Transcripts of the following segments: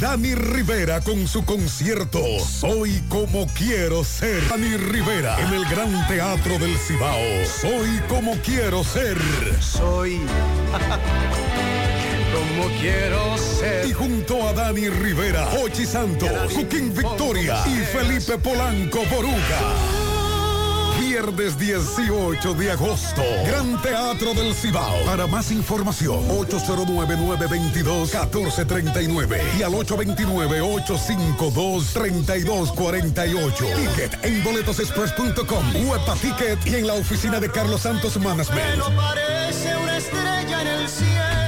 Dani Rivera con su concierto Soy como quiero ser. Dani Rivera en el Gran Teatro del Cibao. Soy como quiero ser. Soy como quiero ser. Y junto a Dani Rivera, Ochi Santos, Joaquín Victoria y Felipe Polanco Boruga. Viernes 18 de agosto, Gran Teatro del Cibao. Para más información, 809-922-1439 y al 829-852-3248. Ticket en boletosexpress.com, Huepa Ticket y en la oficina de Carlos Santos Management. Pero parece una estrella en el cielo.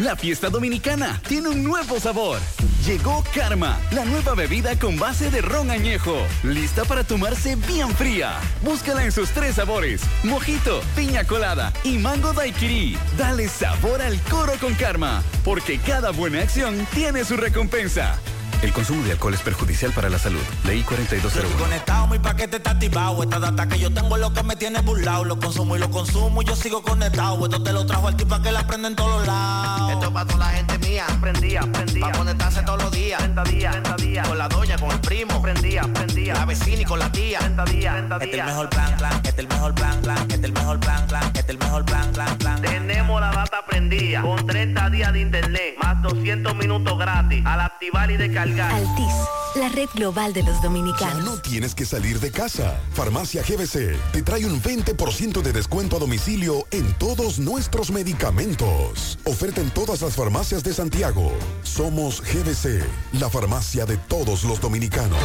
La fiesta dominicana tiene un nuevo sabor. Llegó Karma, la nueva bebida con base de ron añejo, lista para tomarse bien fría. Búscala en sus tres sabores: mojito, piña colada y mango daiquiri. Dale sabor al coro con Karma, porque cada buena acción tiene su recompensa. El consumo de alcohol es perjudicial para la salud. Ley 4201. Conectado, mi paquete está activado. Esta data que yo tengo es lo que me tiene burlado. Lo consumo y lo consumo y yo sigo conectado. Esto te lo trajo al tipo que la prende en todos lados. Esto es para toda la gente mía. Prendía, prendía. Para conectarse todos los días. 30 días, 30 días. Con la doña, con el primo. Prendía, prendía. La vecina y con la tía. 30 días, 30 días. Este es el mejor plan, plan. Este es el mejor plan, plan. Este es el mejor plan, plan. Este es el mejor plan, plan, plan. Tenemos la data prendida. Con 30 días de internet. Más 200 minutos gratis. Al activar y descargar. Altis, la red global de los dominicanos. Ya no tienes que salir de casa. Farmacia GBC te trae un 20% de descuento a domicilio en todos nuestros medicamentos. Oferta en todas las farmacias de Santiago. Somos GBC, la farmacia de todos los dominicanos.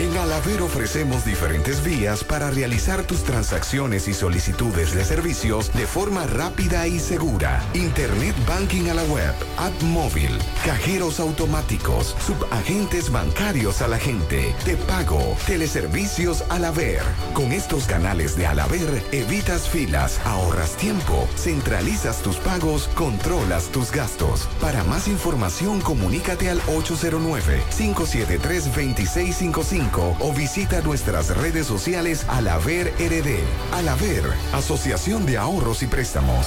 En Alaber ofrecemos diferentes vías para realizar tus transacciones y solicitudes de servicios de forma rápida y segura. Internet Banking a la web, app móvil, cajeros automáticos, subagentes bancarios a la gente, te pago, teleservicios Alaber. Con estos canales de Alaber evitas filas, ahorras tiempo, centralizas tus pagos, controlas tus gastos. Para más información comunícate al 809-573-2655 o visita nuestras redes sociales Alaber RD. Alaber, Asociación de Ahorros y Préstamos.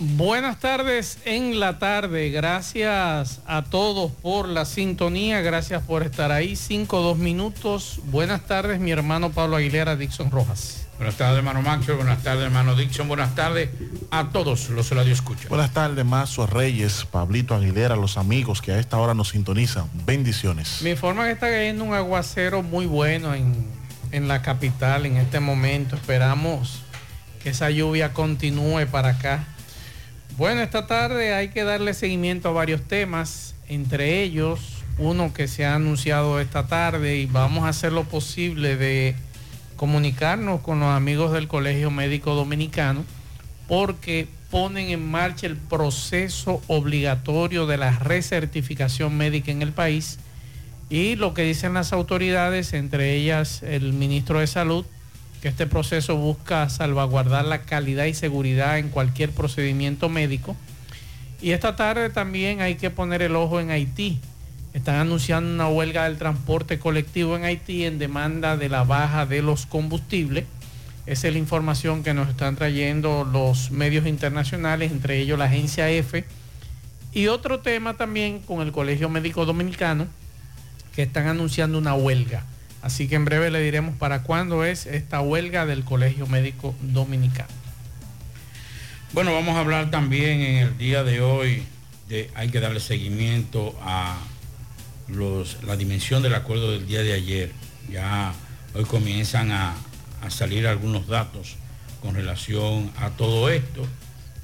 Buenas tardes en la tarde. Gracias a todos por la sintonía. Gracias por estar ahí. Cinco, dos minutos. Buenas tardes, mi hermano Pablo Aguilera, Dixon Rojas. Buenas tardes, hermano Macho. Buenas tardes, hermano Dixon. Buenas tardes a todos los radio escuchan. Buenas tardes, Mazo Reyes, Pablito Aguilera, los amigos que a esta hora nos sintonizan. Bendiciones. Me informa que está cayendo un aguacero muy bueno en en la capital en este momento. Esperamos que esa lluvia continúe para acá. Bueno, esta tarde hay que darle seguimiento a varios temas, entre ellos uno que se ha anunciado esta tarde y vamos a hacer lo posible de comunicarnos con los amigos del Colegio Médico Dominicano porque ponen en marcha el proceso obligatorio de la recertificación médica en el país y lo que dicen las autoridades, entre ellas el ministro de Salud, que este proceso busca salvaguardar la calidad y seguridad en cualquier procedimiento médico. Y esta tarde también hay que poner el ojo en Haití. Están anunciando una huelga del transporte colectivo en Haití en demanda de la baja de los combustibles. Esa es la información que nos están trayendo los medios internacionales, entre ellos la agencia EFE. Y otro tema también con el Colegio Médico Dominicano, que están anunciando una huelga. Así que en breve le diremos para cuándo es esta huelga del Colegio Médico Dominicano. Bueno, vamos a hablar también en el día de hoy de hay que darle seguimiento a los, la dimensión del acuerdo del día de ayer. Ya hoy comienzan a, a salir algunos datos con relación a todo esto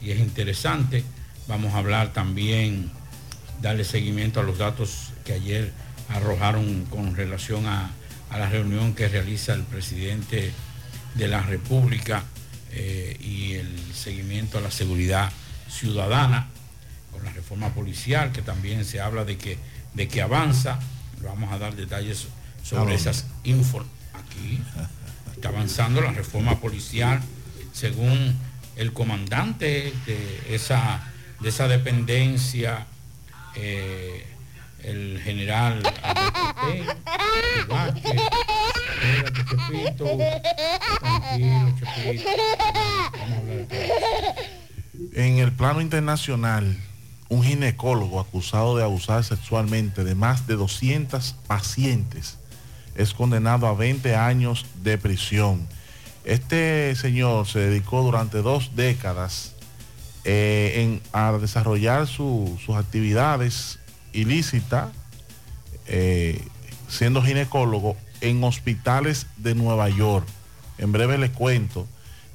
y es interesante. Vamos a hablar también, darle seguimiento a los datos que ayer arrojaron con relación a, a la reunión que realiza el presidente de la República eh, y el seguimiento a la seguridad ciudadana con la reforma policial, que también se habla de que, de que avanza. Vamos a dar detalles sobre esas info aquí. Está avanzando la reforma policial según el comandante de esa, de esa dependencia. Eh, el general En el plano internacional, un ginecólogo acusado de abusar sexualmente de más de 200 pacientes es condenado a 20 años de prisión. Este señor se dedicó durante dos décadas eh, a desarrollar sus actividades ilícita, eh, siendo ginecólogo en hospitales de Nueva York. En breve les cuento.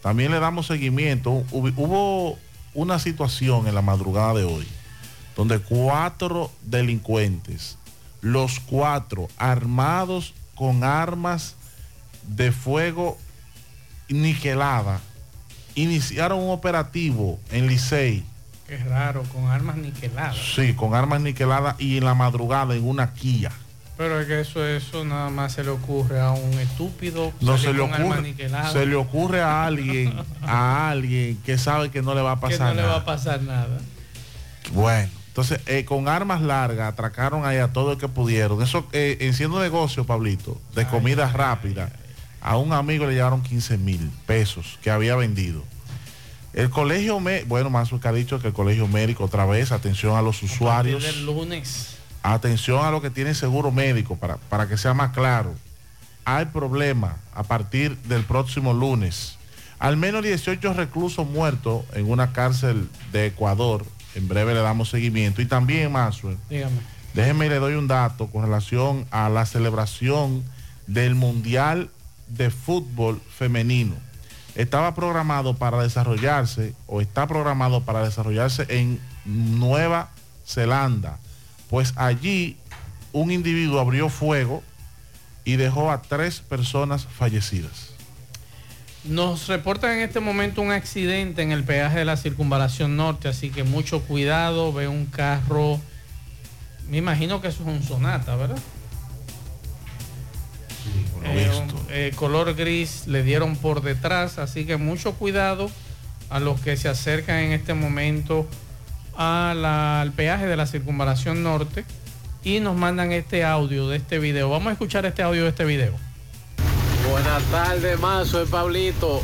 También le damos seguimiento. Hubo una situación en la madrugada de hoy donde cuatro delincuentes, los cuatro armados con armas de fuego niquelada, iniciaron un operativo en Licey es raro, con armas niqueladas. Sí, con armas niqueladas y en la madrugada en una quilla. Pero es que eso, eso nada más se le ocurre a un estúpido. No se le ocurre. Se le ocurre a alguien, a alguien que sabe que no le va a pasar nada. Que no le va a pasar nada. Bueno, entonces eh, con armas largas atracaron ahí a todo el que pudieron. Eso eh, en siendo negocio, Pablito, de comida rápida, a un amigo le llevaron 15 mil pesos que había vendido. El colegio, bueno, más que ha dicho que el colegio médico otra vez, atención a los usuarios. del lunes. Atención a los que tienen seguro médico, para, para que sea más claro. Hay problema a partir del próximo lunes. Al menos 18 reclusos muertos en una cárcel de Ecuador. En breve le damos seguimiento. Y también, Dígame. déjenme y le doy un dato con relación a la celebración del Mundial de Fútbol Femenino estaba programado para desarrollarse o está programado para desarrollarse en Nueva Zelanda. Pues allí un individuo abrió fuego y dejó a tres personas fallecidas. Nos reporta en este momento un accidente en el peaje de la circunvalación norte, así que mucho cuidado, ve un carro, me imagino que eso es un sonata, ¿verdad? Eh, eh, color gris le dieron por detrás, así que mucho cuidado a los que se acercan en este momento al peaje de la circunvalación norte y nos mandan este audio de este video. Vamos a escuchar este audio de este video. Buenas tardes, más soy Pablito.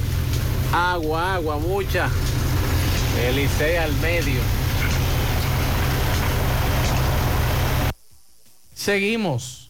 Agua, agua, mucha. Elisea al medio. Seguimos.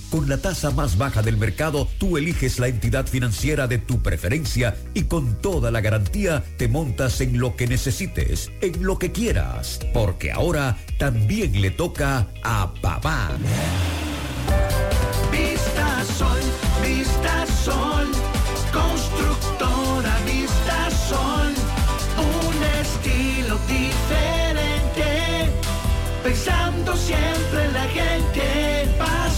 Con la tasa más baja del mercado, tú eliges la entidad financiera de tu preferencia y con toda la garantía te montas en lo que necesites, en lo que quieras, porque ahora también le toca a papá. Vista Sol, Vista Sol, constructora Vista Sol, un estilo diferente, pensando siempre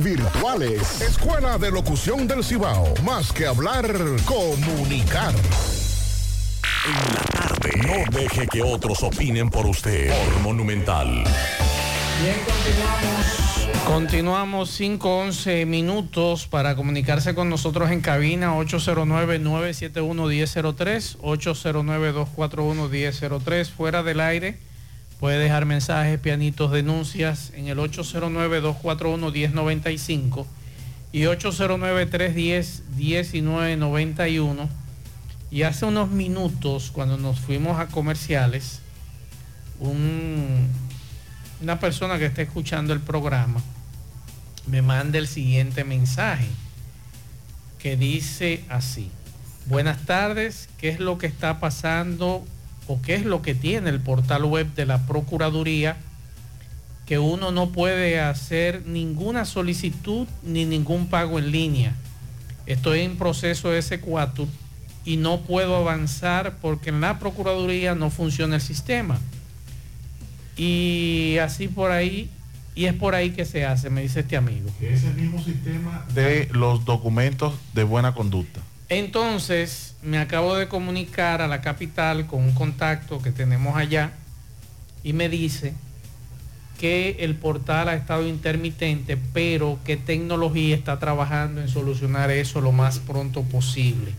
virtuales. Escuela de Locución del Cibao. Más que hablar, comunicar. En la tarde. No deje que otros opinen por usted. Por Monumental. Bien, continuamos. Continuamos 5-11 minutos para comunicarse con nosotros en cabina 809-971-1003, 809-241-1003, fuera del aire. Puede dejar mensajes, pianitos, denuncias en el 809-241-1095 y 809-310-1991. Y hace unos minutos, cuando nos fuimos a comerciales, un, una persona que está escuchando el programa me manda el siguiente mensaje que dice así. Buenas tardes, ¿qué es lo que está pasando o qué es lo que tiene el portal web de la Procuraduría que uno no puede hacer ninguna solicitud ni ningún pago en línea. Estoy en proceso S4 y no puedo avanzar porque en la Procuraduría no funciona el sistema. Y así por ahí, y es por ahí que se hace, me dice este amigo. Es el mismo sistema de los documentos de buena conducta. Entonces, me acabo de comunicar a la capital con un contacto que tenemos allá y me dice que el portal ha estado intermitente, pero que tecnología está trabajando en solucionar eso lo más pronto posible.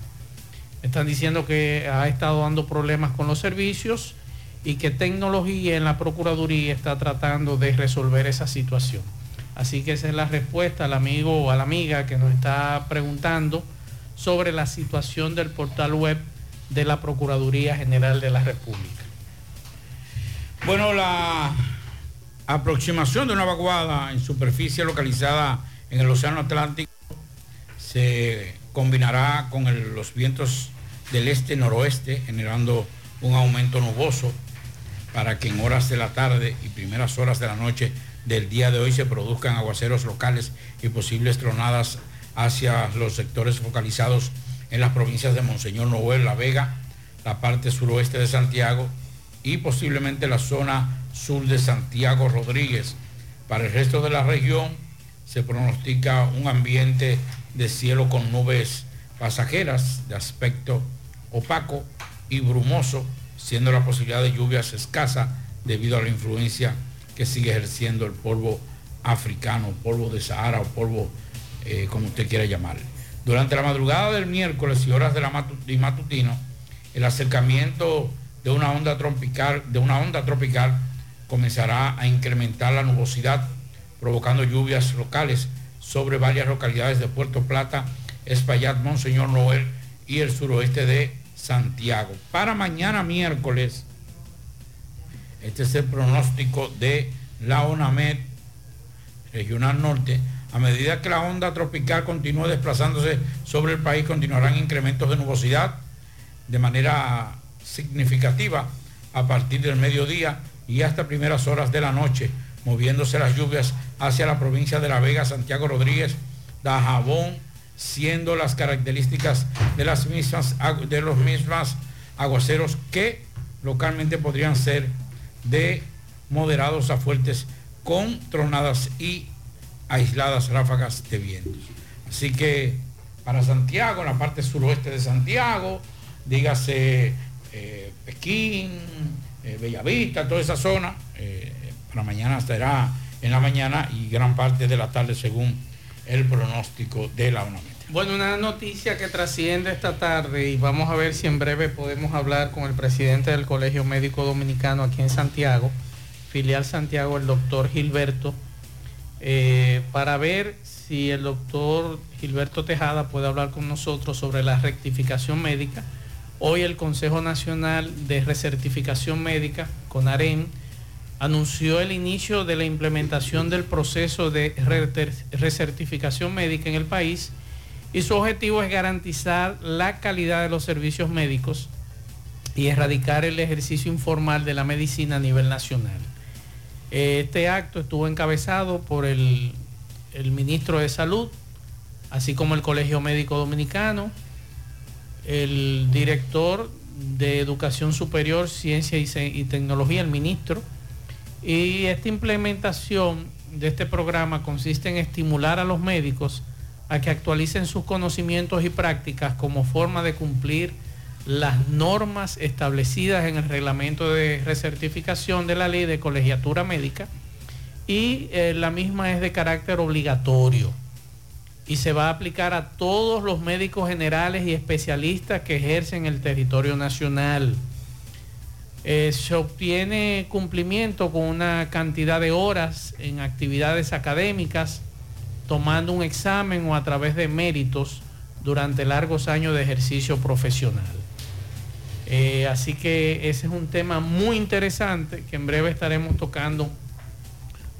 Me están diciendo que ha estado dando problemas con los servicios y que tecnología en la Procuraduría está tratando de resolver esa situación. Así que esa es la respuesta al amigo o a la amiga que nos está preguntando sobre la situación del portal web de la Procuraduría General de la República. Bueno, la aproximación de una vaguada en superficie localizada en el Océano Atlántico se combinará con los vientos del este-noroeste, generando un aumento nuboso para que en horas de la tarde y primeras horas de la noche del día de hoy se produzcan aguaceros locales y posibles tronadas hacia los sectores focalizados en las provincias de Monseñor Noel, La Vega, la parte suroeste de Santiago y posiblemente la zona sur de Santiago Rodríguez. Para el resto de la región se pronostica un ambiente de cielo con nubes pasajeras de aspecto opaco y brumoso, siendo la posibilidad de lluvias escasa debido a la influencia que sigue ejerciendo el polvo africano, polvo de Sahara o polvo eh, como usted quiera llamarle. Durante la madrugada del miércoles y horas de la matutino, el acercamiento de una onda tropical, de una onda tropical comenzará a incrementar la nubosidad, provocando lluvias locales sobre varias localidades de Puerto Plata, Espaillat, Monseñor Noel y el suroeste de Santiago. Para mañana miércoles, este es el pronóstico de la ONAMED Regional Norte. A medida que la onda tropical continúe desplazándose sobre el país, continuarán incrementos de nubosidad de manera significativa a partir del mediodía y hasta primeras horas de la noche, moviéndose las lluvias hacia la provincia de La Vega, Santiago Rodríguez, Dajabón, siendo las características de las mismas de los mismas aguaceros que localmente podrían ser de moderados a fuertes con tronadas y aisladas ráfagas de vientos. Así que para Santiago, en la parte suroeste de Santiago, dígase eh, Pekín, eh, Bellavista, toda esa zona, eh, para mañana estará en la mañana y gran parte de la tarde según el pronóstico de la UNAMED. Bueno, una noticia que trasciende esta tarde y vamos a ver si en breve podemos hablar con el presidente del Colegio Médico Dominicano aquí en Santiago, filial Santiago, el doctor Gilberto, eh, para ver si el doctor Gilberto Tejada puede hablar con nosotros sobre la rectificación médica. Hoy el Consejo Nacional de Recertificación Médica, CONAREN, anunció el inicio de la implementación del proceso de re- recertificación médica en el país y su objetivo es garantizar la calidad de los servicios médicos y erradicar el ejercicio informal de la medicina a nivel nacional. Este acto estuvo encabezado por el, el ministro de Salud, así como el Colegio Médico Dominicano, el director de Educación Superior, Ciencia y, y Tecnología, el ministro, y esta implementación de este programa consiste en estimular a los médicos a que actualicen sus conocimientos y prácticas como forma de cumplir las normas establecidas en el reglamento de recertificación de la ley de colegiatura médica y eh, la misma es de carácter obligatorio y se va a aplicar a todos los médicos generales y especialistas que ejercen el territorio nacional. Eh, se obtiene cumplimiento con una cantidad de horas en actividades académicas, tomando un examen o a través de méritos durante largos años de ejercicio profesional. Eh, así que ese es un tema muy interesante que en breve estaremos tocando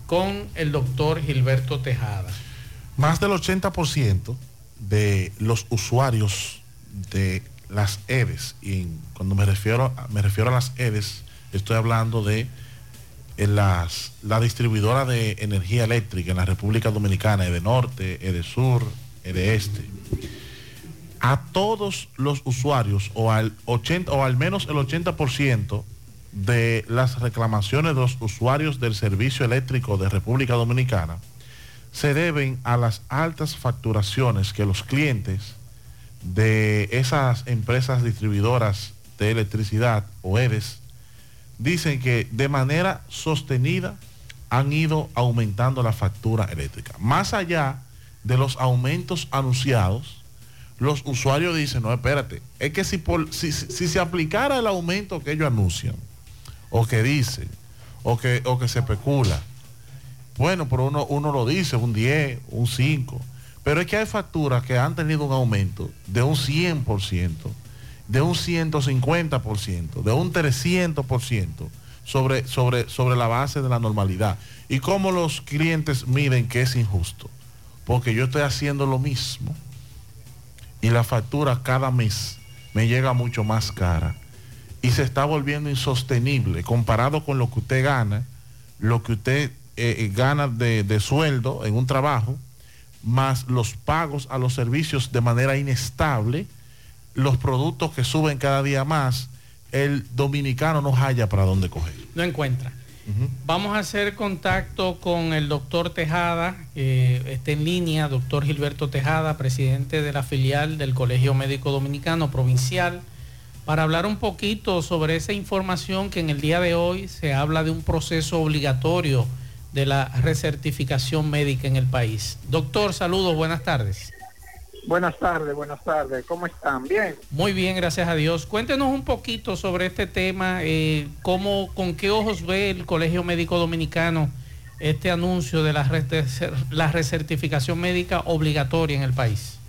con el doctor Gilberto Tejada. Más del 80% de los usuarios de las EDES, y cuando me refiero, me refiero a las EDES, estoy hablando de eh, las, la distribuidora de energía eléctrica en la República Dominicana, Edenorte, Edesur, Edeeste. A todos los usuarios, o al, 80, o al menos el 80%, de las reclamaciones de los usuarios del servicio eléctrico de República Dominicana se deben a las altas facturaciones que los clientes de esas empresas distribuidoras de electricidad o EDES dicen que de manera sostenida han ido aumentando la factura eléctrica. Más allá de los aumentos anunciados, los usuarios dicen, no, espérate, es que si, si se aplicara el aumento que ellos anuncian, o que dicen, o que, o que se especula, bueno, pero uno, uno lo dice, un 10, un 5, pero es que hay facturas que han tenido un aumento de un 100%, de un 150%, de un 300% sobre, sobre, sobre la base de la normalidad. ¿Y cómo los clientes miden que es injusto? Porque yo estoy haciendo lo mismo y la factura cada mes me llega mucho más cara y se está volviendo insostenible comparado con lo que usted gana, lo que usted eh, eh, gana de, de sueldo en un trabajo, más los pagos a los servicios de manera inestable, los productos que suben cada día más, el dominicano no halla para dónde coger. No encuentra. Vamos a hacer contacto con el doctor Tejada, que está en línea, doctor Gilberto Tejada, presidente de la filial del Colegio Médico Dominicano Provincial, para hablar un poquito sobre esa información que en el día de hoy se habla de un proceso obligatorio de la recertificación médica en el país. Doctor, saludos, buenas tardes. Buenas tardes, buenas tardes. ¿Cómo están? Bien. Muy bien, gracias a Dios. Cuéntenos un poquito sobre este tema, eh, cómo, con qué ojos ve el Colegio Médico Dominicano este anuncio de la, la recertificación médica obligatoria en el país.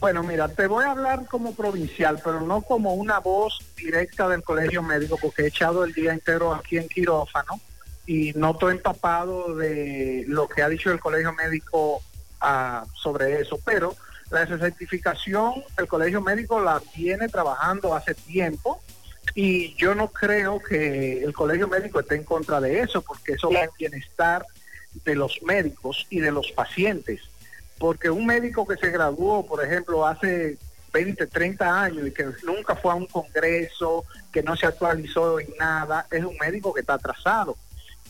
Bueno, mira, te voy a hablar como provincial, pero no como una voz directa del Colegio Médico, porque he echado el día entero aquí en quirófano y no estoy empapado de lo que ha dicho el Colegio Médico ah, sobre eso, pero la certificación el Colegio Médico la viene trabajando hace tiempo y yo no creo que el Colegio Médico esté en contra de eso, porque eso es el bienestar de los médicos y de los pacientes. Porque un médico que se graduó, por ejemplo, hace 20, 30 años y que nunca fue a un congreso, que no se actualizó en nada, es un médico que está atrasado.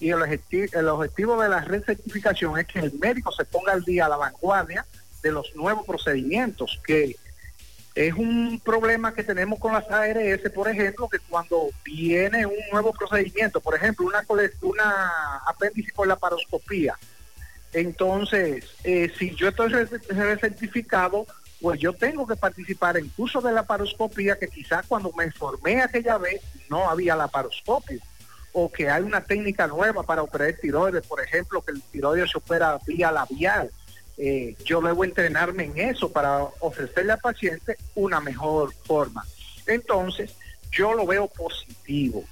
Y el objetivo, el objetivo de la recertificación es que el médico se ponga al día a la vanguardia de los nuevos procedimientos, que es un problema que tenemos con las ARS, por ejemplo, que cuando viene un nuevo procedimiento, por ejemplo, una, una apéndice por la paroscopía, entonces, eh, si yo estoy certificado, pues yo tengo que participar en cursos de la paroscopía que quizás cuando me formé aquella vez no había la paroscopia o que hay una técnica nueva para operar tiroides, por ejemplo, que el tiroides se opera vía labial eh, yo debo entrenarme en eso para ofrecerle al paciente una mejor forma. Entonces, yo lo veo positivo.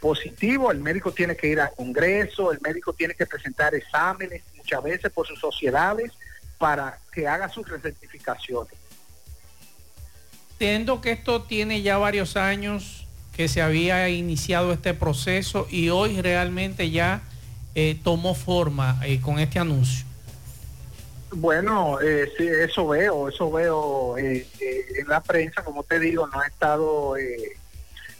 Positivo, el médico tiene que ir a congreso, el médico tiene que presentar exámenes muchas veces por sus sociedades para que haga sus recertificaciones. Entiendo que esto tiene ya varios años que se había iniciado este proceso y hoy realmente ya eh, tomó forma eh, con este anuncio. Bueno, eh, sí, eso veo, eso veo eh, eh, en la prensa, como te digo, no he estado eh,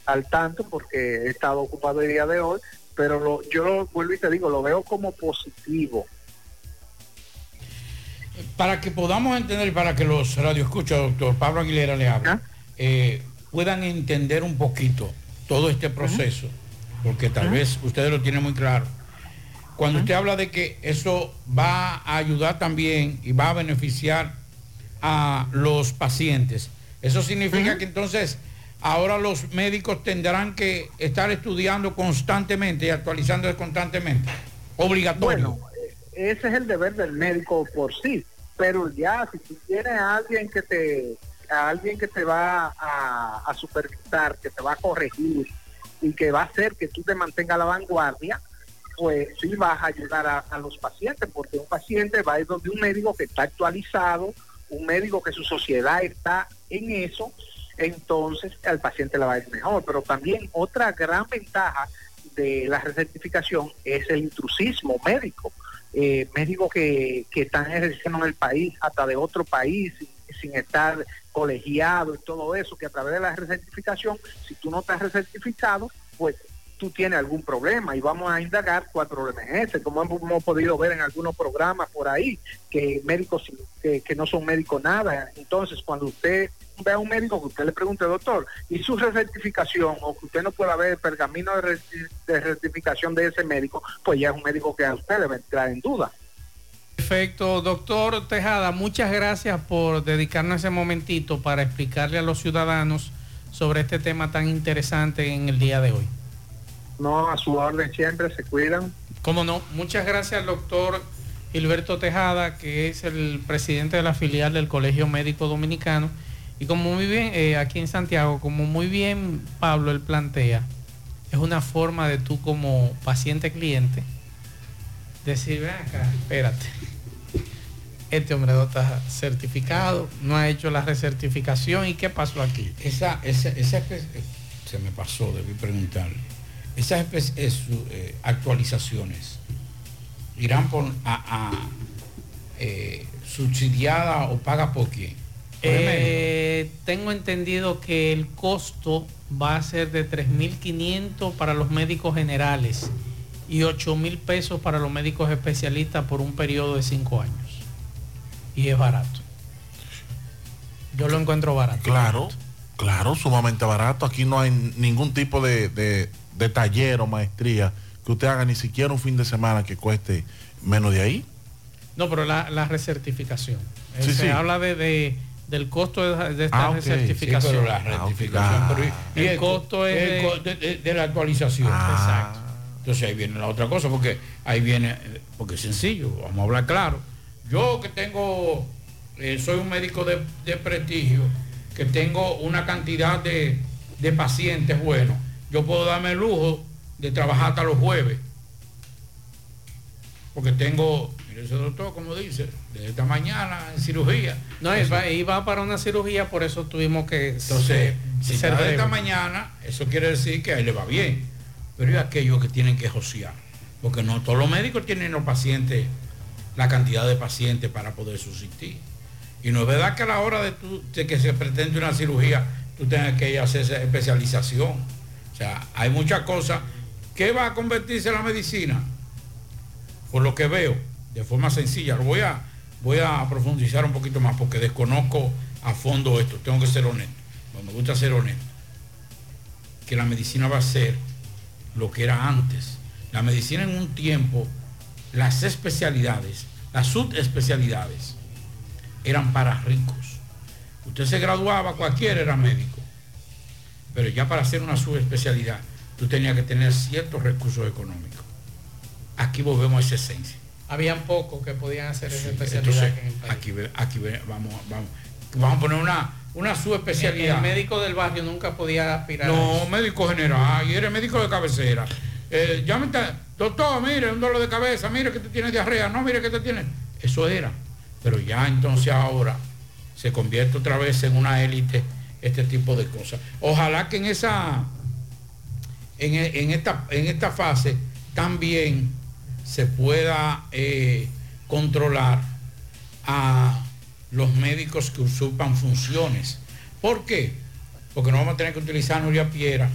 al tanto porque he estado ocupado el día de hoy, pero lo, yo lo vuelvo y te digo, lo veo como positivo. Para que podamos entender, para que los radioescuchas, doctor Pablo Aguilera le hable, eh, puedan entender un poquito todo este proceso, porque tal vez ustedes lo tienen muy claro. Cuando usted habla de que eso va a ayudar también y va a beneficiar a los pacientes, eso significa que entonces ahora los médicos tendrán que estar estudiando constantemente y actualizándose constantemente. Obligatorio. Bueno, ese es el deber del médico por sí, pero ya si tú tienes a alguien que te a alguien que te va a, a supervisar, que te va a corregir y que va a hacer que tú te mantengas a la vanguardia, pues sí vas a ayudar a, los pacientes, porque un paciente va a ir donde un médico que está actualizado, un médico que su sociedad está en eso, entonces al paciente le va a ir mejor. Pero también otra gran ventaja de la recertificación es el intrusismo médico. Eh, médicos que, que están ejerciendo en el país, hasta de otro país, sin, sin estar colegiado y todo eso, que a través de la recertificación, si tú no estás recertificado, pues tú tienes algún problema y vamos a indagar cuál problema es como hemos, podido ver en algunos programas por ahí, que médicos que, no son médicos nada. Entonces, cuando usted ve a un médico que usted le pregunte, doctor, y su recertificación, o que usted no pueda ver el pergamino de, de certificación de ese médico, pues ya es un médico que a usted debe entrar en duda. Perfecto, doctor Tejada, muchas gracias por dedicarnos ese momentito para explicarle a los ciudadanos sobre este tema tan interesante en el día de hoy. No, a su orden siempre, se cuidan. Cómo no, muchas gracias al doctor Gilberto Tejada, que es el presidente de la filial del Colegio Médico Dominicano. Y como muy bien, eh, aquí en Santiago, como muy bien Pablo él plantea, es una forma de tú como paciente cliente decir, ven acá, espérate. Este hombre no está certificado, no ha hecho la recertificación y qué pasó aquí. Esa, esa, esa eh, se me pasó, debí preguntarle. Esas espe- eh, actualizaciones irán por a, a, eh, subsidiada o paga por quién. Por. Eh, tengo entendido que el costo va a ser de 3.500 para los médicos generales y 8.000 pesos para los médicos especialistas por un periodo de 5 años. Y es barato. Yo lo encuentro barato. Claro, claro, sumamente barato. Aquí no hay ningún tipo de, de- de taller o maestría que usted haga ni siquiera un fin de semana que cueste menos de ahí. No, pero la, la recertificación. Eh, Sí, se sí. habla de, de- del costo de, de esta Ah, recertificación. Sí, pero la pero y- y el, costo es el de- la actualización. Exacto. Entonces ahí viene la otra cosa, porque ahí viene, porque es sencillo, vamos a hablar claro. Yo que tengo, eh, soy un médico de, de prestigio, que tengo una cantidad de, de pacientes buenos, yo puedo darme el lujo de trabajar hasta los jueves. Porque tengo, mire ese doctor, como dice, de esta mañana en cirugía. No, Eso- iba, para una cirugía, por eso tuvimos que entonces, si ser está de esta mañana, eso quiere decir que a él le va bien. Pero hay aquellos que tienen que josear. Porque no todos los médicos tienen los pacientes, la cantidad de pacientes para poder subsistir. Y no es verdad que a la hora de, que se pretende una cirugía, tú tengas que ir a hacer esa especialización. Sea, hay muchas cosas. ¿Qué va a convertirse en la medicina? Por lo que veo, de forma sencilla, lo voy a, voy a profundizar un poquito más porque desconozco a fondo esto. Tengo que ser honesto. Me gusta ser honesto. Que la medicina va a ser lo que era antes. La medicina en un tiempo, las especialidades, las subespecialidades, eran para ricos. Usted se graduaba, cualquiera era médico. Pero ya para hacer una subespecialidad, tú tenías que tener ciertos recursos económicos. Aquí volvemos a esa esencia. Habían pocos que podían hacer esa Sí, especialidad entonces, en el país. aquí, vamos, vamos, vamos a poner una, una subespecialidad. el médico del barrio nunca podía aspirar. No, médico general, y eres médico de cabecera. Eh, ya me está, doctor, mire, un dolor de cabeza, mire que te tiene diarrea, no, mire que te tiene. Eso era. Pero ya entonces ahora se convierte otra vez en una élite este tipo de cosas. Ojalá que en esa, en, en esta, en esta fase también se pueda eh, controlar a los médicos que usurpan funciones. ¿Por qué? Porque no vamos a tener que utilizar a Nuria Piera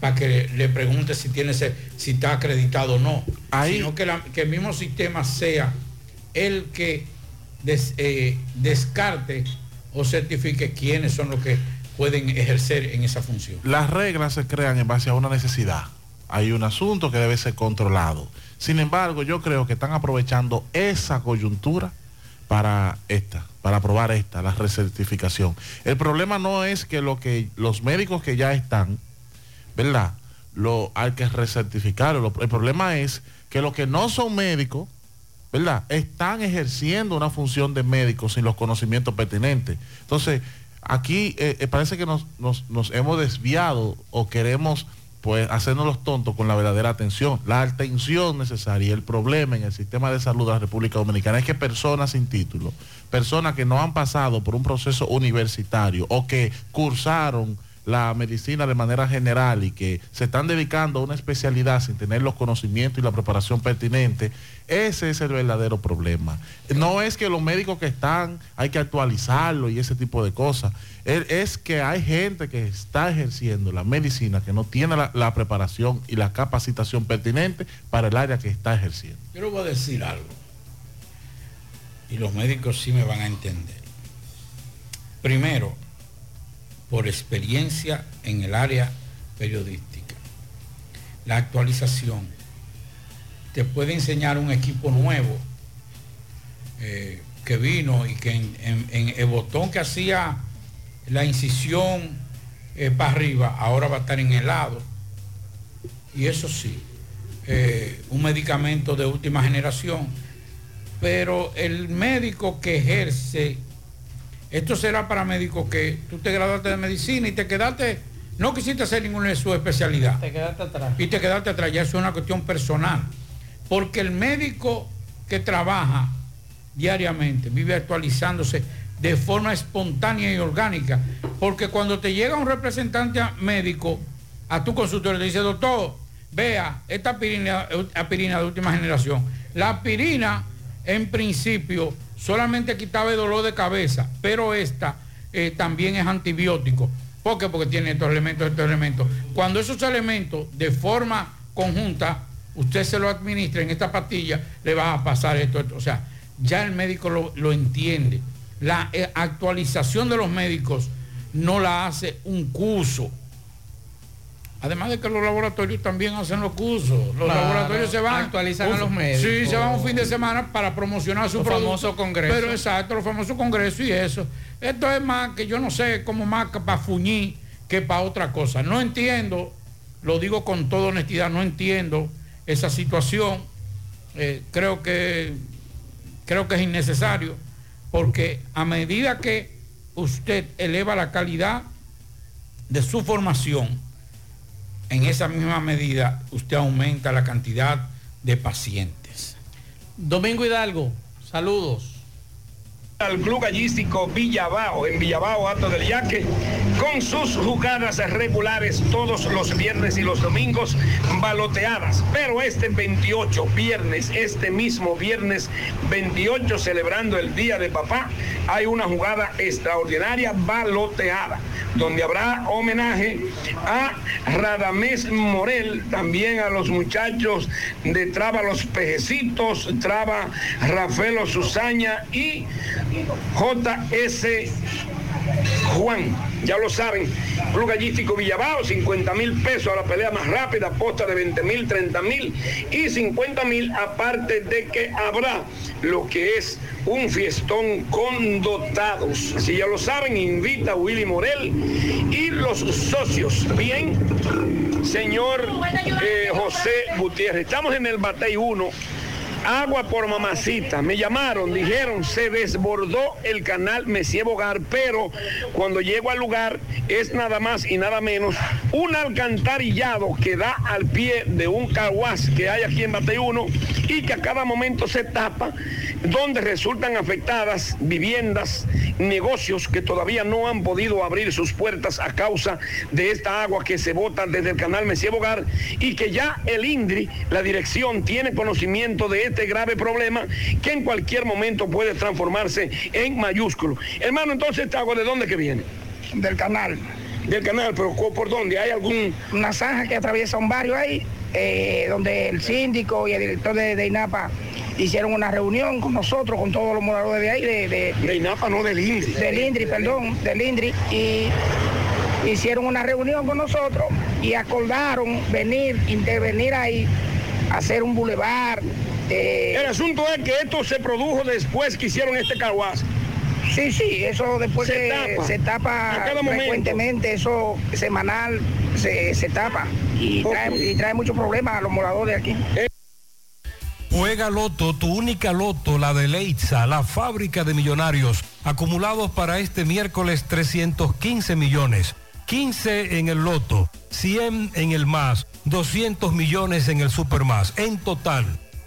para que le, pregunte si tiene si está acreditado o no. Sino que, la- que el mismo sistema sea el que des- eh, descarte o certifique quiénes son los que pueden ejercer en esa función. Las reglas se crean en base a una necesidad. Hay un asunto que debe ser controlado. Sin embargo, yo creo que están aprovechando esa coyuntura para esta, para aprobar esta, la recertificación. El problema no es que lo que los médicos que ya están, ¿verdad? Lo hay que recertificarlo. Lo- El problema es que los que no son médicos, ¿verdad? Están ejerciendo una función de médico sin los conocimientos pertinentes. Entonces, aquí eh, eh, parece que nos, hemos desviado o queremos pues hacernos los tontos con la verdadera atención. La atención necesaria el problema en el sistema de salud de la República Dominicana es que personas sin título, personas que no han pasado por un proceso universitario o que cursaron la medicina de manera general y que se están dedicando a una especialidad sin tener los conocimientos y la preparación pertinente, ese es el verdadero problema. No es que los médicos que están hay que actualizarlo y ese tipo de cosas. Es, que hay gente que está ejerciendo la medicina que no tiene la, la preparación y la capacitación pertinente para el área que está ejerciendo. Yo le voy a decir algo. Y los médicos sí me van a entender. Primero, por experiencia en el área periodística, la actualización te puede enseñar un equipo nuevo eh, que vino y que en, el botón que hacía la incisión eh, para arriba, ahora va a estar en el lado. Y eso sí, eh, un medicamento de última generación. Pero el médico que ejerce, esto será para médicos que tú te graduaste de medicina y te quedaste, no quisiste hacer ninguna de su especialidad. Te quedaste atrás. Y te quedaste atrás, ya es una cuestión personal. Porque el médico que trabaja diariamente vive actualizándose de forma espontánea y orgánica. Porque cuando te llega un representante médico a tu consultorio y te dice, doctor, vea, esta aspirina, aspirina de última generación. La aspirina, en principio, solamente quitaba el dolor de cabeza, pero esta eh, también es antibiótico. ¿Por qué? Porque tiene estos elementos, estos elementos. Cuando esos elementos de forma conjunta, usted se lo administra en esta pastilla, le va a pasar esto, esto. O sea, ya el médico lo, lo entiende. La eh, actualización de los médicos no la hace un curso. Además de que los laboratorios también hacen los cursos. Los Claro, laboratorios se van. actualizan a un- los médicos. Sí, se van un fin de semana para promocionar su Los producto. famosos congresos. Pero exacto, los famosos congresos y eso. Esto es más que yo no sé, como más para fuñir que para otra cosa. No entiendo, lo digo con toda honestidad, no entiendo esa situación. Eh, creo que creo que es innecesario porque a medida que usted eleva la calidad de su formación, en esa misma medida usted aumenta la cantidad de pacientes. Domingo Hidalgo, saludos. al Club Gallístico Villabao, en Villabao, Alto del Yaque, con sus jugadas regulares todos los viernes y los domingos, baloteadas. Pero este 28, viernes, este mismo viernes 28, celebrando el Día de Papá, hay una jugada extraordinaria baloteada, donde habrá homenaje a Radamés Morel, también a los muchachos de Traba Los Pejecitos, Traba Rafaelo Susaña y JS Juan, ya lo saben, Club Gallístico Villabao, 50 mil pesos a la pelea más rápida, posta de 20 mil, 30 mil y 50 mil, aparte de que habrá lo que es un fiestón con dotados. Si ya lo saben, invita a Willy Morel y los socios. Bien, señor eh, José Gutiérrez, estamos en el Batey 1. Agua por mamacita. Me llamaron, dijeron, se desbordó el canal Messier Bogar, pero cuando llego al lugar es nada más y nada menos un alcantarillado que da al pie de un carguas que hay aquí en Batey 1 y que a cada momento se tapa, donde resultan afectadas viviendas, negocios que todavía no han podido abrir sus puertas a causa de esta agua que se bota desde el canal Messier Bogar y que ya el INDRI, la dirección, tiene conocimiento de este grave problema que en cualquier momento puede transformarse en mayúsculo. Hermano, entonces esta agua de dónde que viene? del canal. Del canal, pero ¿cu- ¿por dónde? ¿Hay algún...? Una zanja que atraviesa un barrio ahí, eh, donde el síndico y el director de, de INAPA hicieron una reunión con nosotros, con todos los moradores de ahí, de, de, de INAPA, no del INDRI. Del INDRI, perdón, del INDRI, y hicieron una reunión con nosotros y acordaron venir, intervenir ahí, hacer un bulevar. Eh, El asunto es que esto se produjo después que hicieron este carguas. Sí, sí, eso después Se que tapa. se tapa A cada momento. frecuentemente, eso semanal se, se tapa y trae, y trae muchos problemas a los moradores aquí. Juega Loto, tu única Loto, la de Leitza, la fábrica de millonarios, acumulados para este miércoles 315 millones, 15 en el Loto, 100 en el más, 200 millones en el Super más, en total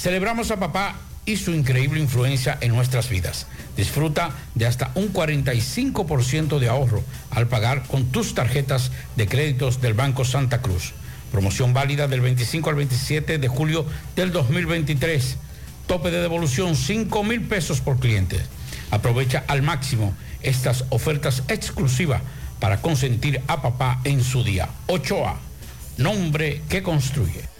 Celebramos a papá y su increíble influencia en nuestras vidas. Disfruta de hasta un 45% de ahorro al pagar con tus tarjetas de créditos del Banco Santa Cruz. Promoción válida del 25 al 27 de julio del 2023. Tope de devolución 5 mil pesos por cliente. Aprovecha al máximo estas ofertas exclusivas para consentir a papá en su día. 8A, nombre que construye.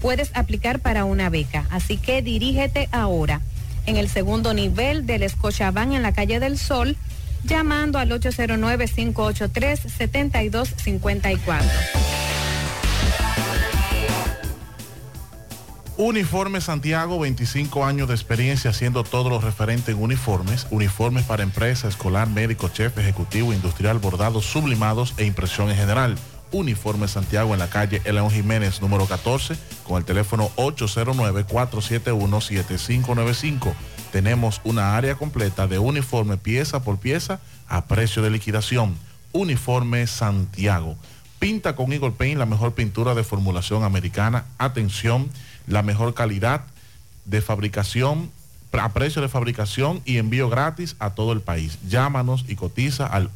puedes aplicar para una beca. Así que dirígete ahora en el segundo nivel del Escochabán en la calle del Sol, llamando al 809-583-7254. Uniforme Santiago, 25 años de experiencia haciendo todo lo referente en uniformes, uniformes para empresa, escolar, médico, chef, ejecutivo, industrial, bordados, sublimados e impresión en general. Uniforme Santiago en la calle León Jiménez número 14 con el teléfono 809-471-7595. Tenemos una área completa de uniforme pieza por pieza a precio de liquidación. Uniforme Santiago. Pinta con Eagle Paint la mejor pintura de formulación americana. Atención, la mejor calidad de fabricación a precio de fabricación y envío gratis a todo el país. Llámanos y cotiza al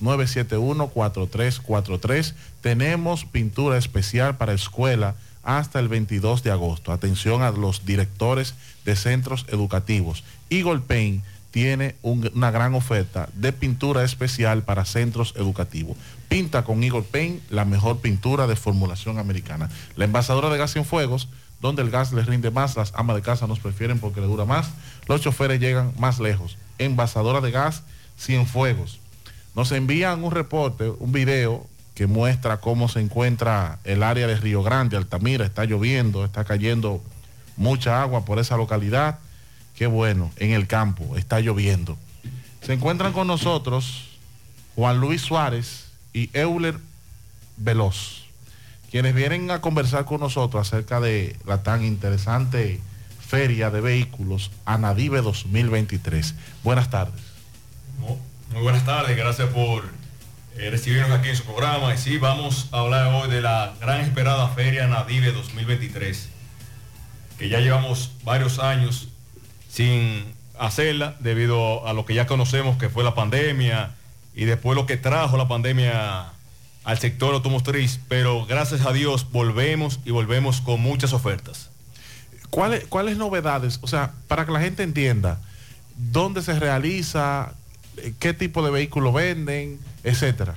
809-971-4343. Tenemos pintura especial para escuela hasta el 22 de agosto. Atención a los directores de centros educativos. Eagle Paint tiene una gran oferta de pintura especial para centros educativos. Pinta con Eagle Paint la mejor pintura de formulación americana. La envasadora de gas en fuegos donde el gas les rinde más, las amas de casa nos prefieren porque le dura más, los choferes llegan más lejos. Envasadora de gas, fuegos. Nos envían un reporte, un video que muestra cómo se encuentra el área de Río Grande, Altamira, está lloviendo, está cayendo mucha agua por esa localidad. Qué bueno, en el campo, está lloviendo. Se encuentran con nosotros Juan Luis Suárez y Euler Veloz, quienes vienen a conversar con nosotros acerca de la tan interesante feria de vehículos Anadive 2023. Buenas tardes. Muy buenas tardes, gracias por eh, recibirnos aquí en su programa. Y sí, vamos a hablar hoy de la gran esperada Feria Nadive 2023, que ya llevamos varios años sin hacerla debido a lo que ya conocemos que fue la pandemia y después lo que trajo la pandemia al sector automotriz, pero gracias a Dios volvemos y volvemos con muchas ofertas. ¿Cuáles, ¿Cuáles novedades? O sea, para que la gente entienda, ¿dónde se realiza? ¿Qué tipo de vehículos venden? Etcétera.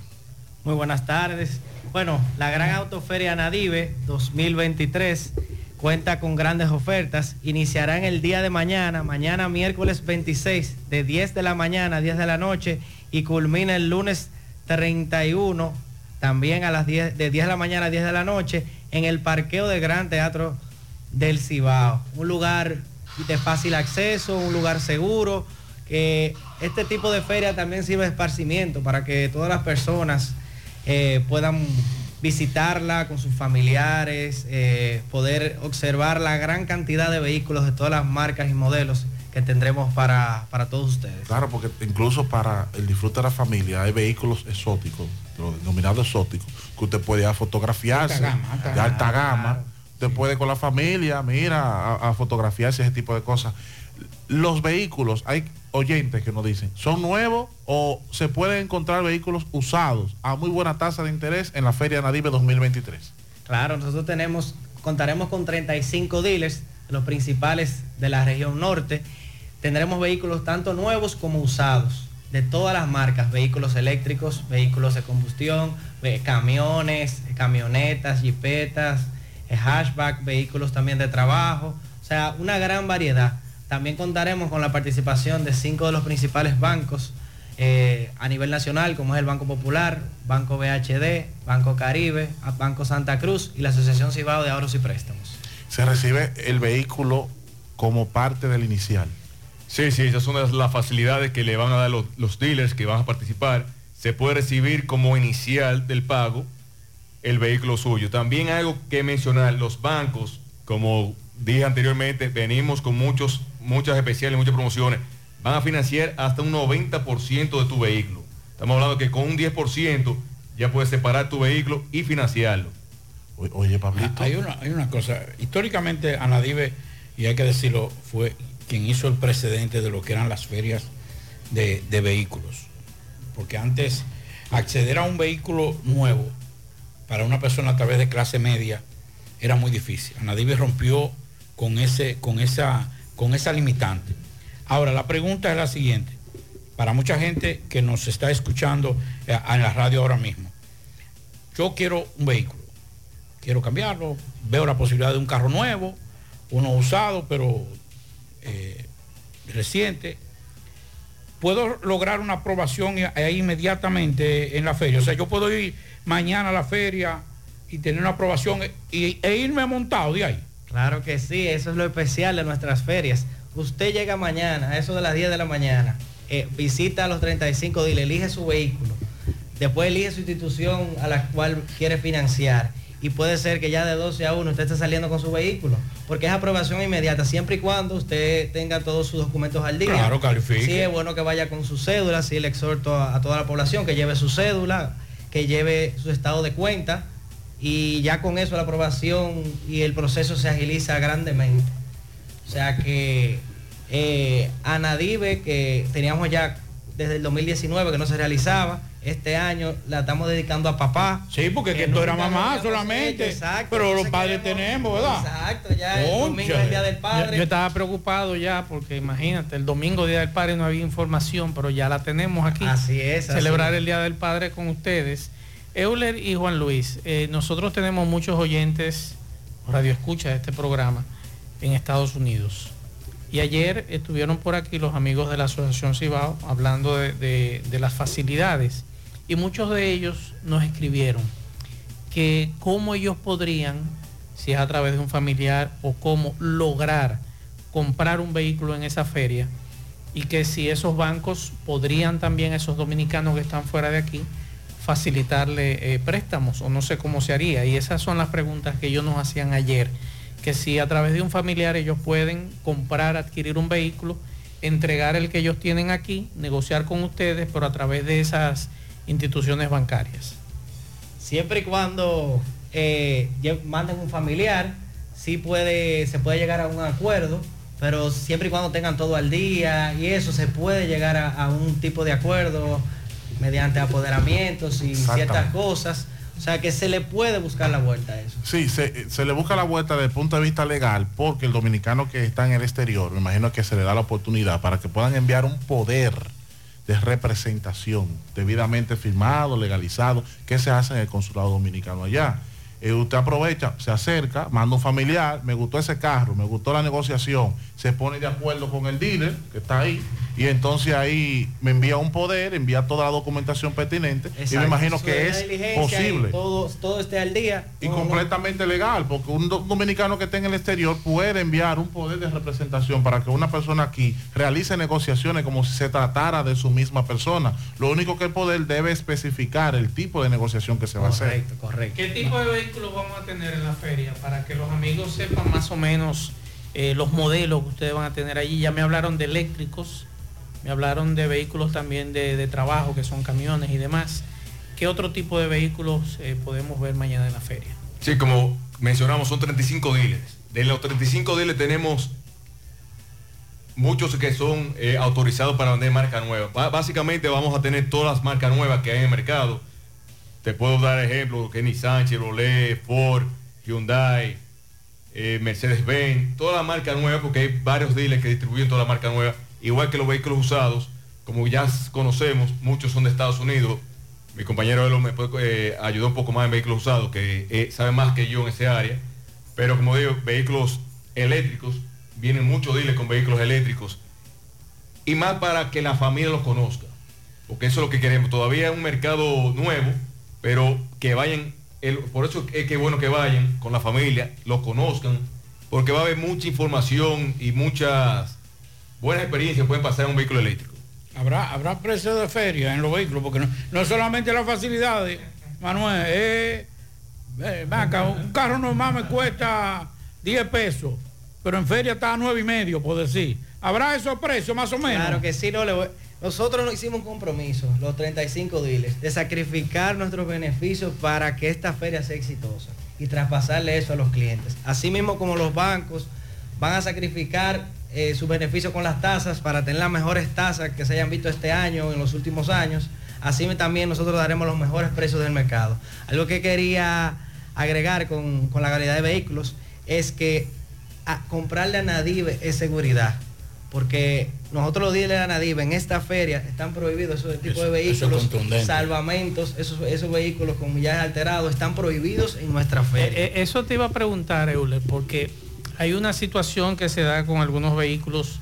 Muy buenas tardes. Bueno, la Gran Autoferia Nadive 2023 cuenta con grandes ofertas. Iniciarán el día de mañana, mañana miércoles 26, de 10 de la mañana a 10 de la noche y culmina el lunes 31, también a las 10, de 10 de la mañana a 10 de la noche, en el parqueo del Gran Teatro del Cibao. Un lugar de fácil acceso, un lugar seguro, que este tipo de feria también sirve de esparcimiento para que todas las personas eh, puedan visitarla con sus familiares, eh, poder observar la gran cantidad de vehículos de todas las marcas y modelos que tendremos para, para todos ustedes. Claro, porque incluso para el disfrute de la familia hay vehículos exóticos, los denominados exóticos, que usted puede ir a fotografiarse Alta gama, alta de alta gama. claro. Usted puede con la familia, mira, a, a fotografiarse ese tipo de cosas. Los vehículos, hay oyentes que nos dicen, ¿son nuevos o se pueden encontrar vehículos usados a muy buena tasa de interés en la Feria Nadive 2023? Claro, nosotros tenemos, contaremos con 35 dealers, los principales de la región norte. Tendremos vehículos tanto nuevos como usados, de todas las marcas, vehículos eléctricos, vehículos de combustión, camiones, camionetas, jipetas, eh, hatchback, vehículos también de trabajo, o sea, una gran variedad. También contaremos con la participación de cinco de los principales bancos eh, a nivel nacional, como es el Banco Popular, Banco BHD, Banco Caribe, Banco Santa Cruz y la Asociación Cibao de Ahorros y Préstamos. Se recibe el vehículo como parte del inicial. Sí, sí, esas son las, facilidades que le van a dar los, los dealers que van a participar. Se puede recibir como inicial del pago el vehículo suyo. También algo que mencionar, los bancos, como dije anteriormente, venimos con muchos, muchas especiales, muchas promociones. Van a financiar hasta un 90% de tu vehículo. Estamos hablando que con un 10% ya puedes separar tu vehículo y financiarlo. Oye, Pablito. Hay una, hay una cosa, históricamente Anadive, y hay que decirlo, fue quien hizo el precedente de lo que eran las ferias de, de vehículos. Porque antes acceder a un vehículo nuevo para una persona a través de clase media era muy difícil. Anadive rompió con, ese, con, esa, con esa limitante. Ahora, la pregunta es la siguiente. Para mucha gente que nos está escuchando eh, en la radio ahora mismo, yo quiero un vehículo quiero cambiarlo, veo la posibilidad de un carro nuevo, uno usado, pero eh, reciente. Puedo lograr una aprobación ahí inmediatamente en la feria. O sea, yo puedo ir mañana a la feria y tener una aprobación y, e irme montado de ahí. Claro que sí, eso es lo especial de nuestras ferias. Usted llega mañana, a eso de las 10 de la mañana, eh, visita a los 35 dealers, elige su vehículo, después elige su institución a la cual quiere financiar y puede ser que ya de 12 a 1 usted esté saliendo con su vehículo, porque es aprobación inmediata, siempre y cuando usted tenga todos sus documentos al día. Claro, califique. Sí, es bueno que vaya con su cédula, sí le exhorto a, a toda la población que lleve su cédula, que lleve su estado de cuenta y ya con eso la aprobación y el proceso se agiliza grandemente. O sea que eh, Anadive, que teníamos ya desde el 2019 que no se realizaba, este año la estamos dedicando a papá. Sí, porque que esto era mamá solamente, pero los padres tenemos, ¿verdad? Exacto, ya el domingo es el Día del Padre. Yo, yo estaba preocupado ya porque imagínate, el domingo Día del Padre no había información, pero ya la tenemos aquí. Así es, Celebrar el Día del Padre con ustedes. Euler y Juan Luis, eh, nosotros tenemos muchos oyentes, radio escucha de este programa en Estados Unidos. Y ayer estuvieron por aquí los amigos de la Asociación Cibao hablando de, de- de las facilidades y muchos de ellos nos escribieron que cómo ellos podrían, si es a través de un familiar o cómo lograr comprar un vehículo en esa feria y que si esos bancos podrían también, esos dominicanos que están fuera de aquí, facilitarle eh, préstamos o no sé cómo se haría. Y esas son las preguntas que ellos nos hacían ayer, que si a través de un familiar ellos pueden comprar, adquirir un vehículo, entregar el que ellos tienen aquí, negociar con ustedes, pero a través de esas instituciones bancarias. Siempre y cuando eh, manden un familiar, sí puede, se puede llegar a un acuerdo, pero siempre y cuando tengan todo al día y eso, se puede llegar a un tipo de acuerdo mediante apoderamientos y ciertas cosas. O sea que se le puede buscar la vuelta a eso. Sí, se, se le busca la vuelta desde el punto de vista legal porque el dominicano que está en el exterior, me imagino que se le da la oportunidad para que puedan enviar un poder de representación debidamente firmado, legalizado, que se hace en el consulado dominicano allá. Eh, usted aprovecha, se acerca, manda un familiar, me gustó ese carro, me gustó la negociación, se pone de acuerdo con el dealer que está ahí y entonces ahí me envía un poder, envía toda la documentación pertinente y me imagino Eso que es posible Todo, todo esté al día. y No, no. completamente legal, porque un do- dominicano que esté en el exterior puede enviar un poder de representación para que una persona aquí realice negociaciones como si se tratara de su misma persona. Lo único que el poder debe especificar el tipo de negociación que se va a hacer. correcto. ¿Qué tipo de vehículos vamos a tener en la feria? Para que los amigos sepan más o menos eh, los modelos que ustedes van a tener allí. Ya me hablaron de eléctricos, me hablaron de vehículos también de, de trabajo, que son camiones y demás. ¿Qué otro tipo de vehículos eh, podemos ver mañana en la feria? Sí, como mencionamos, son 35 dealers. De los 35 dealers tenemos muchos que son eh, autorizados para vender marca nueva. Básicamente vamos a tener todas las marcas nuevas que hay en el mercado. Te puedo dar ejemplos, que Nissan, Chevrolet, Ford, Hyundai, eh, Mercedes-Benz, toda la marca nueva, porque hay varios dealers que distribuyen toda la marca nueva, igual que los vehículos usados, como ya conocemos, muchos son de Estados Unidos. Mi compañero Elo me eh, ayudó un poco más en vehículos usados, que eh, sabe más que yo en ese área. Pero como digo, vehículos eléctricos, vienen muchos dealers con vehículos eléctricos. Y más para que la familia los conozca. Porque eso es lo que queremos. Todavía es un mercado nuevo, pero que vayan, el- por eso es que es bueno que vayan con la familia, los conozcan, porque va a haber mucha información y muchas buenas experiencias pueden pasar en un vehículo eléctrico. Habrá, habrá precio de feria en los vehículos, porque no, no solamente las facilidades, Manuel, eh, eh, un carro normal me cuesta 10 pesos, pero en feria está a 9 y medio, por decir. ¿Habrá esos precios más o menos? Claro que sí, no, le voy- nosotros nos hicimos un compromiso, los 35 dealers, de sacrificar nuestros beneficios para que esta feria sea exitosa y traspasarle eso a los clientes. Así mismo como los bancos van a sacrificar eh, sus beneficios con las tasas para tener las mejores tasas que se hayan visto este año, en los últimos años, así también nosotros daremos los mejores precios del mercado. Algo que quería agregar con, con la calidad de vehículos es que a comprarle a Nadive es seguridad. Porque nosotros los dealers de Nadive en esta feria están prohibidos esos tipos Eso- de eso es vehículos, contundente. salvamentos, esos, esos vehículos con millajes alterados están prohibidos en nuestra feria. Eh, eh, eso te iba a preguntar, Euler, porque hay una situación que se da con algunos vehículos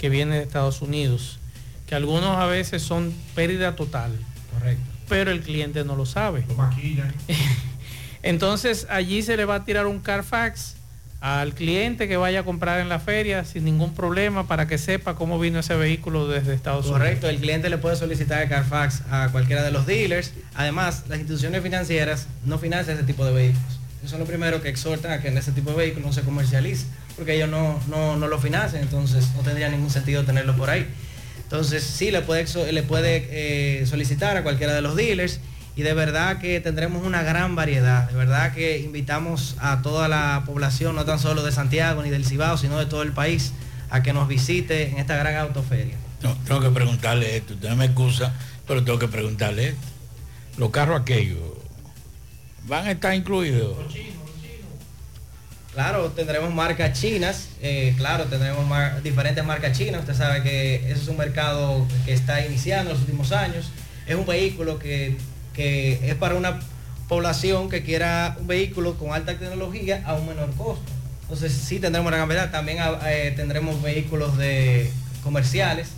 que vienen de Estados Unidos, que algunos a veces son pérdida total. Correcto. Pero el cliente no lo sabe. Entonces allí se le va a tirar un Carfax al cliente que vaya a comprar en la feria sin ningún problema para que sepa cómo vino ese vehículo desde Estados Correcto, el cliente le puede solicitar el Carfax a cualquiera de los dealers. Además, las instituciones financieras no financian ese tipo de vehículos. Eso son lo primero que exhortan a que en ese tipo de vehículos no se comercialice, porque ellos no, no, no lo financian, entonces no tendría ningún sentido tenerlo por ahí. Entonces sí le puede, le puede eh, solicitar a cualquiera de los dealers y de verdad que tendremos una gran variedad. De verdad que invitamos a toda la población, no tan solo de Santiago ni del Cibao, sino de todo el país, a que nos visite en esta gran autoferia. No, tengo que preguntarle esto, usted me excusa, pero tengo que preguntarle esto. Los carros aquellos van a estar incluidos. Claro, tendremos marcas chinas, eh, claro, tendremos mar- diferentes marcas chinas. Usted sabe que ese es un mercado que está iniciando en los últimos años. Es un vehículo que, que es para una población que quiera un vehículo con alta tecnología a un menor costo. Entonces sí tendremos una gran variedad. También ah, eh, tendremos vehículos de comerciales,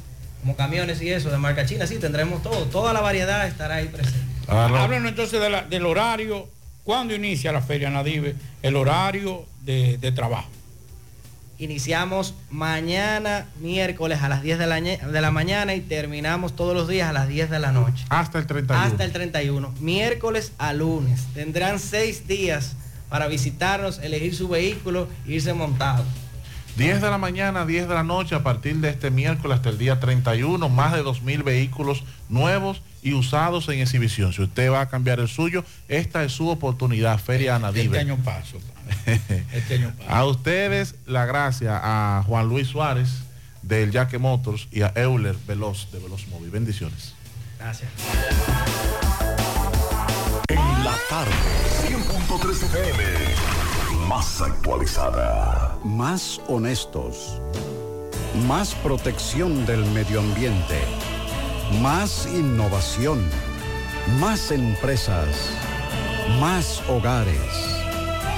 como camiones y eso de marca china, sí, tendremos todo, toda la variedad estará ahí presente. Háblanos entonces de la- del horario, cuándo inicia la Feria Nadive, el horario de, de trabajo. Iniciamos mañana, miércoles a las 10 de la, de la mañana y terminamos todos los días a las 10 de la noche. Hasta el 31. Hasta el 31. Miércoles a lunes. Tendrán seis días para visitarnos, elegir su vehículo e irse montado. 10 de la mañana, 10 de la noche, a partir de este miércoles hasta el día 31, más de 2.000 vehículos nuevos y usados en exhibición. Si usted va a cambiar el suyo, esta es su oportunidad, Feria Anadive. Este año paso. Este año. A ustedes la gracia, a Juan Luis Suárez del Yaque Motors y a Euler Veloz de Veloz Móvil. Bendiciones. Gracias. En la tarde, 100.3 FM, más actualizada. Más honestos. Más protección del medio ambiente. Más innovación. Más empresas. Más hogares.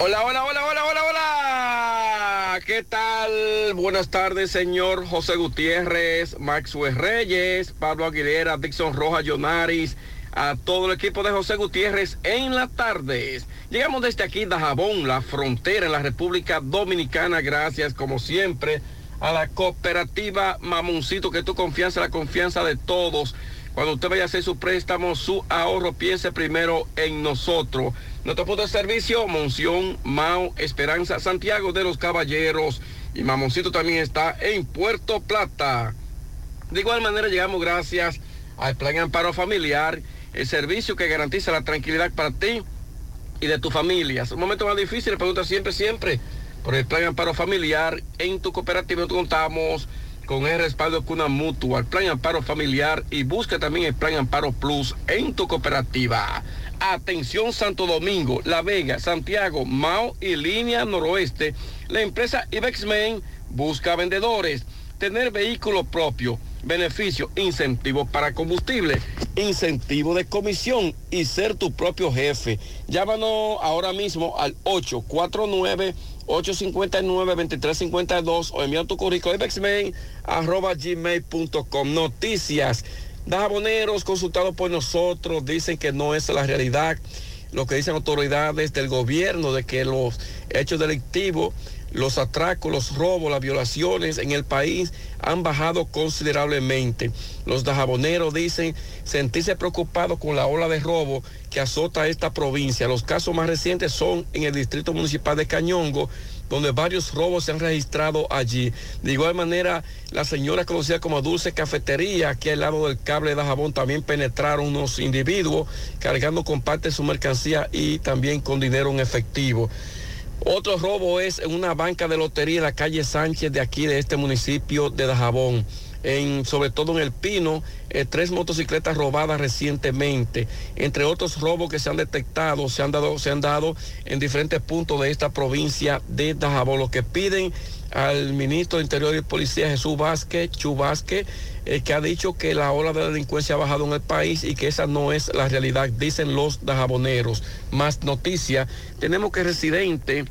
Hola, hola, hola, hola, hola, hola. ¿Qué tal? Buenas tardes, señor José Gutiérrez, Maxwell Reyes, Pablo Aguilera, Dixon Rojas, Yonaris, a todo el equipo de José Gutiérrez en las tardes. Llegamos desde aquí, Dajabón, la frontera en la República Dominicana. Gracias, como siempre, a la cooperativa Mamoncito, que tu confianza, la confianza de todos. Cuando usted vaya a hacer su préstamo, su ahorro, piense primero en nosotros. Nuestro punto de servicio, Monción, Mao, Esperanza, Santiago de los Caballeros. Y Mamoncito también está en Puerto Plata. De igual manera, llegamos gracias al Plan Amparo Familiar, el servicio que garantiza la tranquilidad para ti y de tu familia. Es un momento más difícil, pregunta siempre, siempre por el Plan Amparo Familiar. En tu cooperativa contamos con el respaldo de Cuna Mutua, el Plan Amparo Familiar y busca también el Plan Amparo Plus en tu cooperativa. Atención Santo Domingo, La Vega, Santiago, Mao y Línea Noroeste. La empresa Ibexmen busca vendedores. Tener vehículo propio, beneficio, incentivo para combustible, incentivo de comisión y ser tu propio jefe. Llámanos ahora mismo al 849 859-2352 o envía tu currículum ibexmen arroba gmail.com. Noticias. Dajaboneros consultados por nosotros dicen que no es la realidad lo que dicen autoridades del gobierno de que los hechos delictivos, los atracos, los robos, las violaciones en el país han bajado considerablemente. Los dajaboneros dicen sentirse preocupados con la ola de robo que azota esta provincia. Los casos más recientes son en el distrito municipal de Cañongo, donde varios robos se han registrado allí. De igual manera, la señora conocida como Dulce Cafetería, aquí al lado del cable de Dajabón, también penetraron unos individuos cargando con parte de su mercancía y también con dinero en efectivo. Otro robo es en una banca de lotería en la calle Sánchez de aquí, de este municipio de Dajabón. En, sobre todo en El Pino, eh, tres motocicletas robadas recientemente. Entre otros robos que se han detectado, se han dado, se han dado en diferentes puntos de esta provincia de Dajabón. Lo que piden al ministro de Interior y Policía Jesús Vázquez, Chu eh, que ha dicho que la ola de la delincuencia ha bajado en el país y que esa no es la realidad, dicen los dajaboneros. Más noticias, tenemos que residente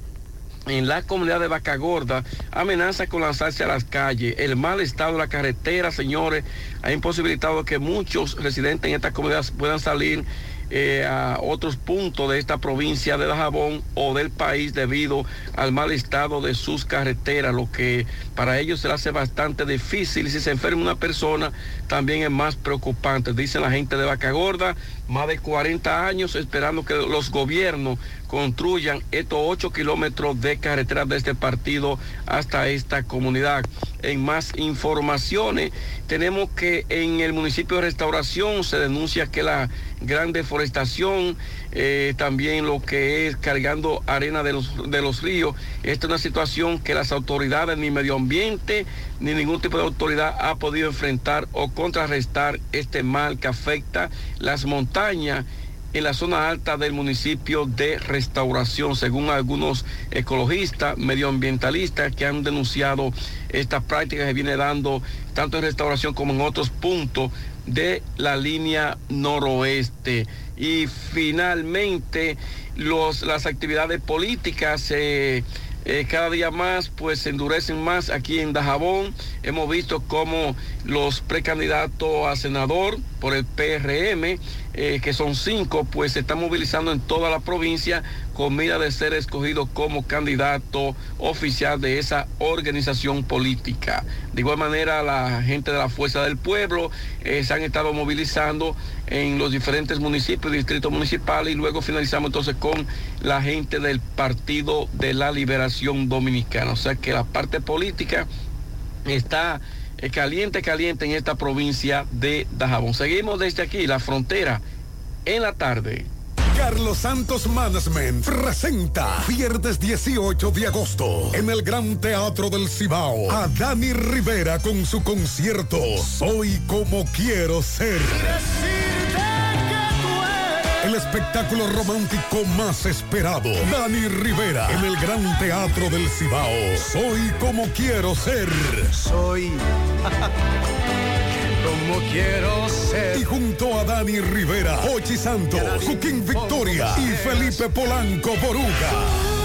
en la comunidad de Vaca Gorda amenaza con lanzarse a las calles. El mal estado de la carretera, señores, ha imposibilitado que muchos residentes en esta comunidad puedan salir eh, a otros puntos de esta provincia de Dajabón o del país debido al mal estado de sus carreteras, lo que para ellos se hace bastante difícil. Si se enferma una persona, también es más preocupante. Dice la gente de Vaca Gorda, más de 40 años esperando que los gobiernos construyan estos 8 kilómetros de carretera de este partido hasta esta comunidad. En más informaciones, tenemos que en el municipio de Restauración se denuncia que la gran deforestación, eh, también lo que es cargando arena de los, de los ríos, esta es una situación que las autoridades, ni medio ambiente, ni ningún tipo de autoridad ha podido enfrentar o contrarrestar este mal que afecta las montañas en la zona alta del municipio de Restauración, según algunos ecologistas, medioambientalistas que han denunciado esta práctica que viene dando tanto en Restauración como en otros puntos de la línea noroeste. Y finalmente, los, las actividades políticas eh, eh, cada día más pues se endurecen más aquí en Dajabón. Hemos visto cómo los precandidatos a senador por el PRM, eh, que son cinco, pues se están movilizando en toda la provincia con mira de ser escogido como candidato oficial de esa organización política. De igual manera, la gente de la Fuerza del Pueblo eh, se han estado movilizando en los diferentes municipios, distritos municipales, y luego finalizamos entonces con la gente del Partido de la Liberación Dominicana. O sea que la parte política está caliente, caliente en esta provincia de Dajabón. Seguimos desde aquí, la frontera, en la tarde. Carlos Santos Management presenta viernes 18 de agosto en el Gran Teatro del Cibao a Dani Rivera con su concierto Soy como quiero ser. El espectáculo romántico más esperado. Dani Rivera en el Gran Teatro del Cibao. Soy como quiero ser. Soy como quiero ser. Y junto a Dani Rivera, Ochi Santos, Joaquín Victoria y Felipe Polanco Boruga.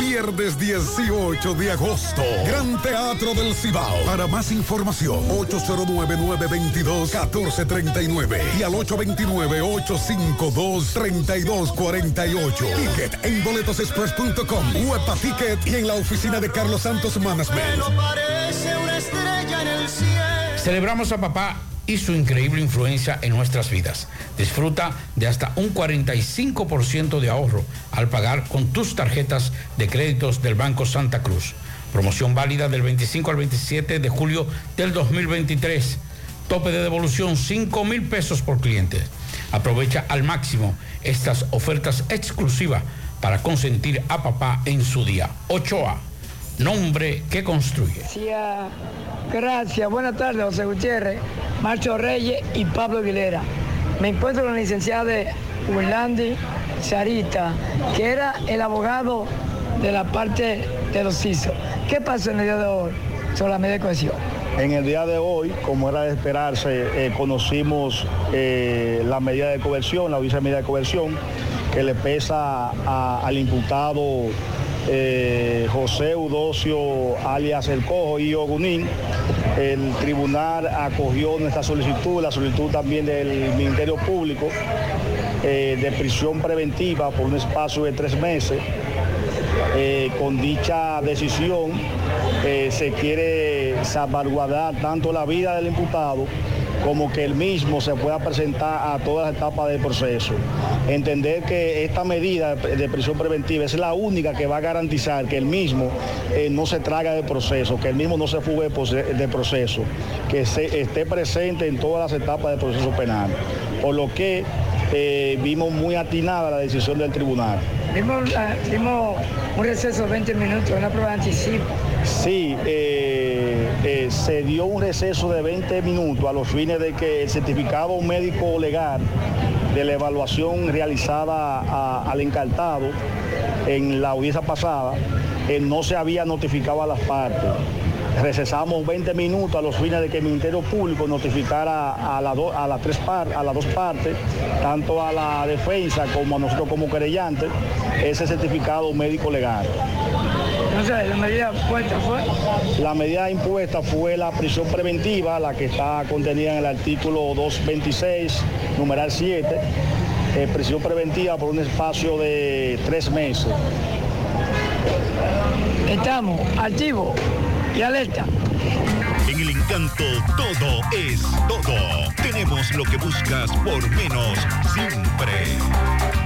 Viernes 18 de agosto, Gran Teatro del Cibao. Para más información, 809-922-1439 y al 829-852-3248. Ticket en boletosexpress.com, Huepa Ticket y en la oficina de Carlos Santos Management. Parece una estrella en el cielo. Celebramos a papá y su increíble influencia en nuestras vidas. Disfruta de hasta un 45% de ahorro al pagar con tus tarjetas de créditos del Banco Santa Cruz. Promoción válida del 25 al 27 de julio del 2023. Tope de devolución 5 mil pesos por cliente. Aprovecha al máximo estas ofertas exclusivas para consentir a papá en su día. Ochoa, nombre que construye. Gracias, gracias. Buenas tardes, José Gutiérrez, Marcho Reyes y Pablo Aguilera. Me encuentro con la licenciada Wilandi Sarita, que era el abogado de la parte de los CISO. ¿Qué pasó en el día de hoy sobre la medida de cohesión? En el día de hoy, como era de esperarse, eh, conocimos eh, la medida de coerción, la audiencia de medida de coerción, que le pesa a- al imputado eh, José Eudocio alias El Cojo y Ogunín. El tribunal acogió nuestra solicitud, la solicitud también del Ministerio Público eh, de prisión preventiva por un espacio de tres meses. Eh, con dicha decisión se quiere salvaguardar tanto la vida del imputado como que el mismo se pueda presentar a todas las etapas del proceso. Entender que esta medida de prisión preventiva es la única que va a garantizar que el mismo eh, no se traga del proceso, que el mismo no se fugue del proceso, que se, esté presente en todas las etapas del proceso penal. Por lo que eh, vimos muy atinada la decisión del tribunal. Vimos, ah, vimos un receso de 20 minutos, una prueba de anticipo. Sí, eh, eh, se dio un receso de 20 minutos a los fines de que el certificado médico legal de la evaluación realizada al encartado en la audiencia pasada eh, no se había notificado a las partes. Recesamos 20 minutos a los fines de que el Ministerio Público notificara a, tres par- a las dos partes, tanto a la defensa como a nosotros como querellantes, ese certificado médico legal. Entonces, la medida puesta fue. La medida impuesta fue la prisión preventiva, la que está contenida en el artículo 226, numeral 7, eh, prisión preventiva por un espacio de tres meses. Estamos activos y alerta. En el encanto todo es todo. Tenemos lo que buscas por menos siempre.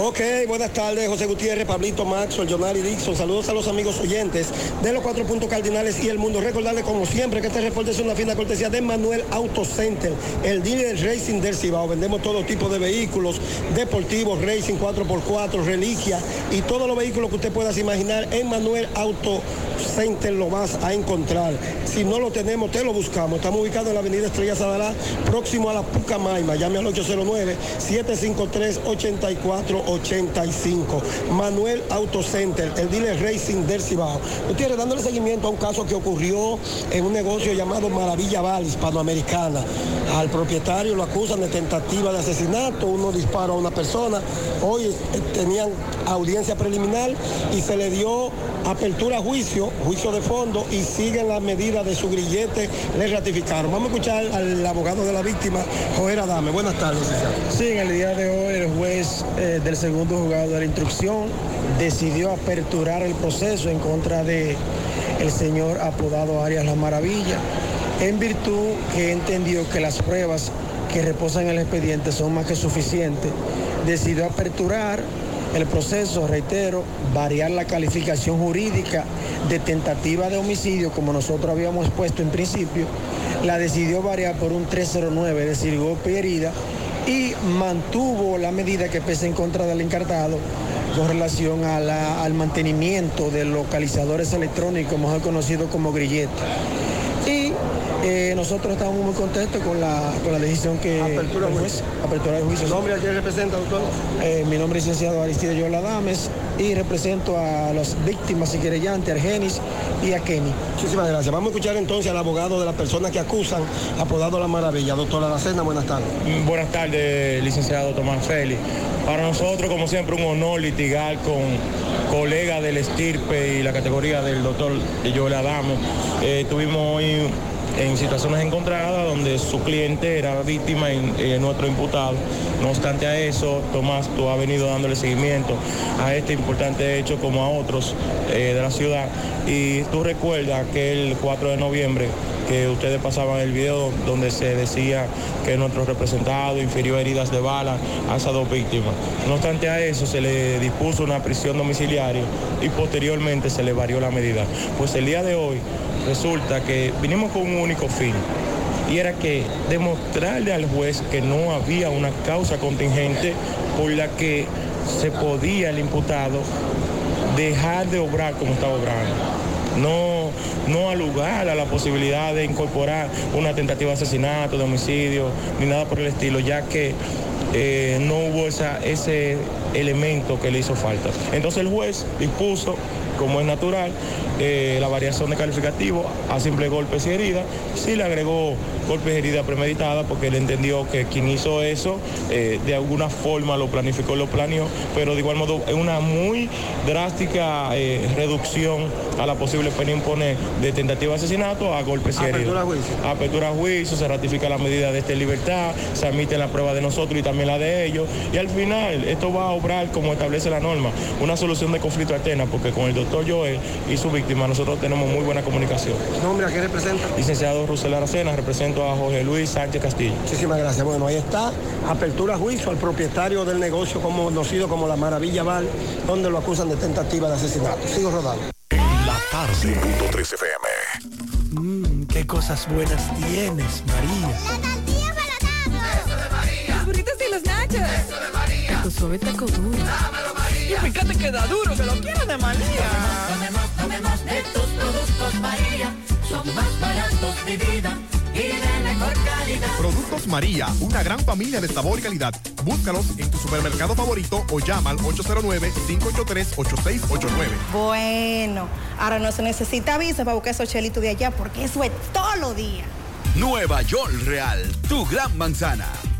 Ok, buenas tardes, José Gutiérrez, Pablito Maxwell, Jonari Dixon. Saludos a los amigos oyentes de los cuatro puntos cardinales y el mundo. Recordarles, como siempre, que este reporte es una fina cortesía de Manuel Auto Center, el dealer racing del Cibao. Vendemos todo tipo de vehículos, deportivos, racing 4x4, reliquia y todos los vehículos que usted pueda imaginar en Manuel Auto Center lo vas a encontrar. Si no lo tenemos, te lo buscamos. Estamos ubicados en la avenida Estrella Sadalá, próximo a la Pucamaima. Llame al 809-753-8485. Manuel Auto Center, el dealer racing del Cibao. Ustedes dándole seguimiento a un caso que ocurrió en un negocio llamado Maravilla Valley, hispanoamericana. Al propietario lo acusan de tentativa de asesinato, uno dispara a una persona. Hoy eh, tenían audiencia preliminar y se le dio apertura a juicio, juicio de fondo y siguen las medidas de su grillete, le ratificaron. Vamos a escuchar al abogado de la víctima, Joel Adame. Buenas tardes. Sí, en el día de hoy el juez eh, del segundo juzgado de la instrucción decidió aperturar el proceso en contra de el señor apodado Arias La Maravilla, en virtud que entendió que las pruebas que reposan en el expediente son más que suficientes. Decidió aperturar el proceso, reitero, variar la calificación jurídica de tentativa de homicidio, como nosotros habíamos puesto en principio, la decidió variar por un 309, es decir, golpe y herida, y mantuvo la medida que pesa en contra del encartado con relación al mantenimiento de localizadores electrónicos, mejor conocido como grillete. Y eh, nosotros estamos muy contentos con la, con la decisión que... Apertura el juez- Apertura de juicio. ¿Su nombre a quién representa, doctor? Eh, mi nombre es licenciado Aristides Yola Dames y represento a las víctimas y querellantes, Argenis y a Kenny. Muchísimas gracias. Vamos a escuchar entonces al abogado de la persona que acusan, apodado La Maravilla. Doctor Aracena, buenas tardes. Mm, Buenas tardes, licenciado Tomás Félix. Para nosotros, como siempre, un honor litigar con colegas del estirpe y la categoría del doctor Yoel Adamo. Eh, estuvimos hoy en situaciones encontradas donde su cliente era víctima y eh, nuestro imputado. No obstante a eso, Tomás, tú has venido dándole seguimiento a este importante hecho como a otros eh, de la ciudad. Y tú recuerdas que el 4 de noviembre que ustedes pasaban el video donde se decía que nuestro representado infirió heridas de bala a esas dos víctimas. No obstante a eso, se le dispuso una prisión domiciliaria y posteriormente se le varió la medida. Pues el día de hoy resulta que vinimos con un único fin y era que demostrarle al juez que no había una causa contingente por la que se podía el imputado dejar de obrar como estaba obrando. No, no a la posibilidad de incorporar una tentativa de asesinato, de homicidio, ni nada por el estilo, ya que eh, no hubo ese elemento que le hizo falta. Entonces el juez dispuso, como es natural, eh, la variación de calificativo a simple golpes y heridas. Sí le agregó golpes y heridas premeditadas porque él entendió que quien hizo eso eh, de alguna forma lo planificó, lo planeó, pero de igual modo es una muy drástica eh, reducción a la posible pena imponer de tentativa de asesinato a golpes y heridas. Apertura a juicio. Apertura a juicio, se ratifica la medida de esta libertad, se admite la prueba de nosotros y también la de ellos. Y al final, esto va a obrar como establece la norma, una solución de conflicto alterna, porque con el doctor Joel y su víctima nosotros tenemos muy buena comunicación. ¿Nombre a quién representa? Licenciado Rusel Aracena representa junto a Jorge Luis Sánchez Castillo. Muchísimas gracias. Bueno, ahí está. Apertura a juicio al propietario del negocio como- conocido como la Maravilla Val, donde lo acusan de tentativa de asesinato. Sigo rodando. La tarde. 5.3 FM. Mmm, qué cosas buenas tienes, María. Los burritos y los nachos. Eso de María. Tu suave taco duro. Dámelo, María. Y fíjate que da duro, que lo quiero de María. Tomemos, tomemos de tus productos María. Son más baratos de vida y de mejor calidad. Productos María, una gran familia de sabor y calidad. Búscalos en tu supermercado favorito o llama al 809-583-8689. Bueno, ahora no se necesita visa para buscar esos chelitos de allá porque eso es todo lo día. Nueva York Real, tu gran manzana.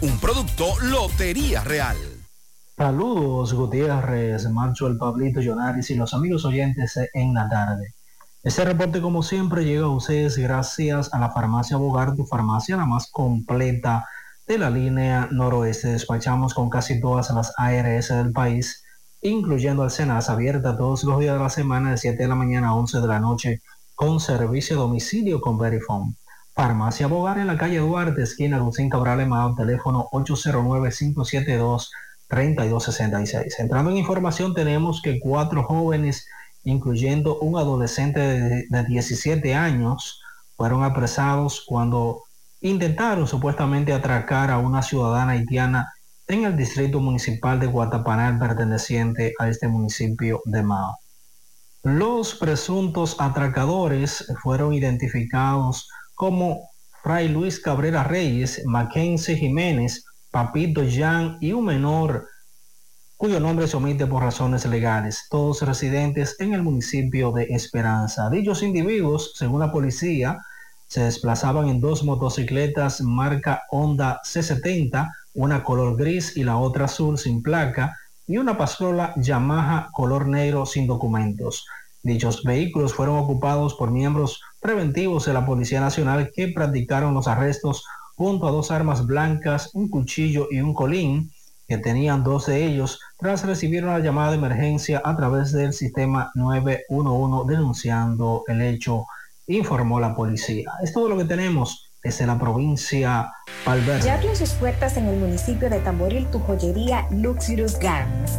Un producto Lotería Real. Saludos Gutiérrez, Marcho el Pablito Yonaris y los amigos oyentes en la tarde. Este reporte como siempre llega a ustedes gracias a la farmacia Bogar, tu farmacia la más completa de la línea noroeste. Despachamos con casi todas las ARS del país, incluyendo al Senas, abierta todos los días de la semana de 7 de la mañana a 11 de la noche con servicio a domicilio con Verifone. Farmacia Bogar en la calle Duarte, esquina Lucín Cabral Emao, teléfono 809-572-3266. Entrando en información, tenemos que cuatro jóvenes, incluyendo un adolescente de, de 17 años, fueron apresados cuando intentaron supuestamente atracar a una ciudadana haitiana en el distrito municipal de Guatapanal perteneciente a este municipio de Mao. Los presuntos atracadores fueron identificados como Fray Luis Cabrera Reyes, Mackenzie Jiménez, Papito Jan y un menor cuyo nombre se omite por razones legales, todos residentes en el municipio de Esperanza. Dichos individuos, según la policía, se desplazaban en dos motocicletas marca Honda C70, una color gris y la otra azul sin placa, y una pasola Yamaha color negro sin documentos. Dichos vehículos fueron ocupados por miembros preventivos de la Policía Nacional que practicaron los arrestos junto a dos armas blancas, un cuchillo y un colín, que tenían dos de ellos, tras recibir una llamada de emergencia a través del sistema 911 denunciando el hecho, informó la policía. Es todo lo que tenemos desde la provincia Valverde. Ya abrió sus puertas en el municipio de Tamboril tu joyería Luxurious Garments,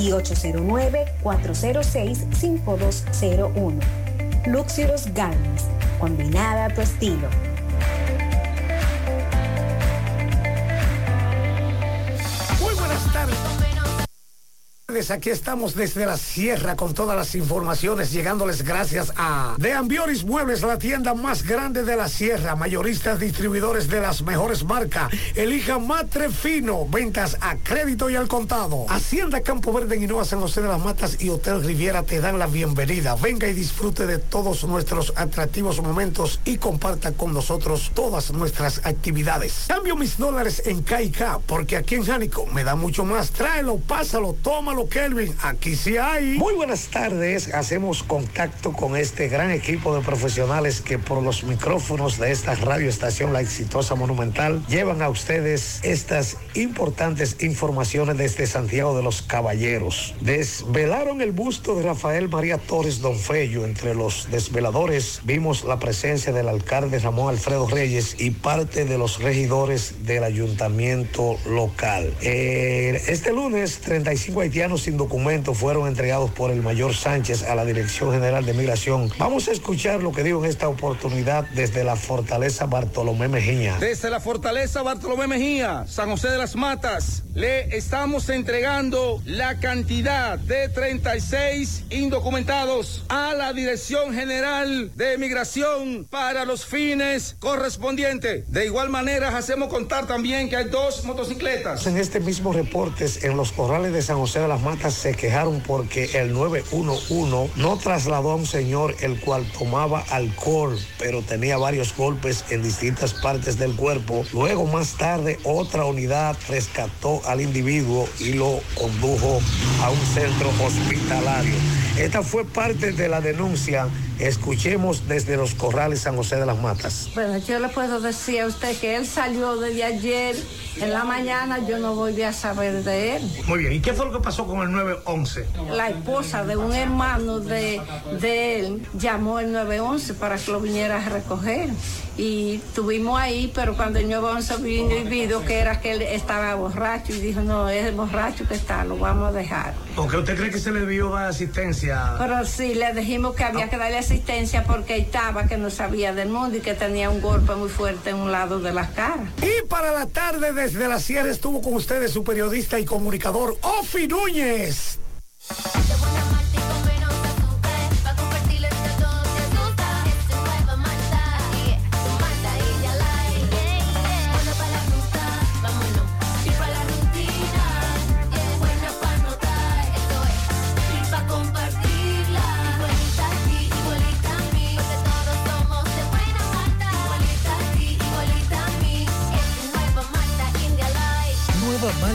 y 809-406-5201. Luxurious Garments, combinada a tu estilo. Aquí estamos desde la sierra con todas las informaciones llegándoles gracias a De Ambioris Muebles, la tienda más grande de la sierra, mayoristas distribuidores de las mejores marcas. Elija Matre Fino, ventas a crédito y al contado. Hacienda Campo Verde en Hinoa, San José de las Matas y Hotel Riviera te dan la bienvenida. Venga y disfrute de todos nuestros atractivos momentos y comparta con nosotros todas nuestras actividades. Cambio mis dólares en KK porque aquí en Jánico me da mucho más. Tráelo, pásalo, tómalo, Kelvin. Aquí sí hay. Muy buenas tardes. Hacemos contacto con este gran equipo de profesionales que por los micrófonos de esta radioestación La Exitosa Monumental llevan a ustedes estas importantes informaciones desde Santiago de los Caballeros. Desvelaron el busto de Rafael María Torres Don Fello. Entre los desveladores vimos la presencia del alcalde Ramón Alfredo Reyes y parte de los regidores del ayuntamiento local. Eh, este lunes, 35 haitianos haitianos sin documentos fueron entregados por el mayor Sánchez a la Dirección General de Migración. Vamos a escuchar lo que dijo en esta oportunidad desde la fortaleza Bartolomé Mejía. Desde la fortaleza Bartolomé Mejía, San José de las Matas, le estamos entregando la cantidad de 36 indocumentados a la Dirección General de Migración para los fines correspondientes. De igual manera, hacemos contar también que hay dos motocicletas. En este mismo reporte, en los corrales de San José de las Matas se quejaron porque el 911 no trasladó a un señor el cual tomaba alcohol, pero tenía varios golpes en distintas partes del cuerpo. Luego, más tarde, otra unidad rescató al individuo y lo condujo a un centro hospitalario. Esta fue parte de la denuncia. Escuchemos desde los corrales San José de las Matas. Bueno, yo le puedo decir a usted que él salió desde ayer en la mañana, yo no voy a saber de él. Muy bien, ¿y qué fue lo que pasó con el 911? La esposa de un hermano de, de él llamó el 911 para que lo viniera a recoger. Y estuvimos ahí, pero cuando el 911 vino y vio que era que él estaba borracho y dijo, no, es el borracho que está, lo vamos a dejar. ¿Por qué usted cree que se le dio asistencia? Pero sí, le dijimos que había que darle asistencia porque estaba, que no sabía del mundo y que tenía un golpe muy fuerte en un lado de la cara. Y para la tarde desde la sierra estuvo con ustedes su periodista y comunicador Ofi Núñez.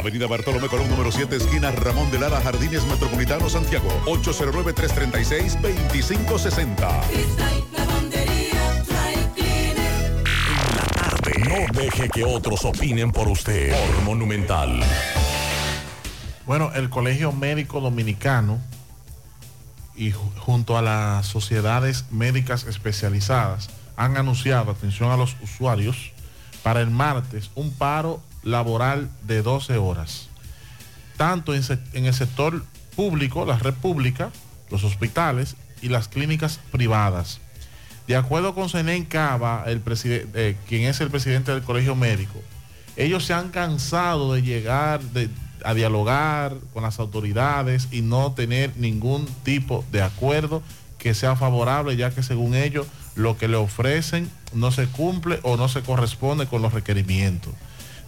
Avenida Bartolomé Colón, número 7, esquina Ramón de Lara, Jardines Metropolitano, Santiago. 809-336-2560. Cristal Lavandería Dry Cleaner. No deje que otros opinen por usted. Por Monumental. Bueno, el Colegio Médico Dominicano y ju- junto a las sociedades médicas especializadas han anunciado, atención a los usuarios, para el martes un paro laboral de 12 horas, tanto en, el sector público, la red pública, los hospitales y las clínicas privadas. De acuerdo con Zenén Cava, el eh, quien es el presidente del Colegio Médico, ellos se han cansado de llegar de- a dialogar con las autoridades y no tener ningún tipo de acuerdo que sea favorable, ya que según ellos lo que le ofrecen no se cumple o no se corresponde con los requerimientos.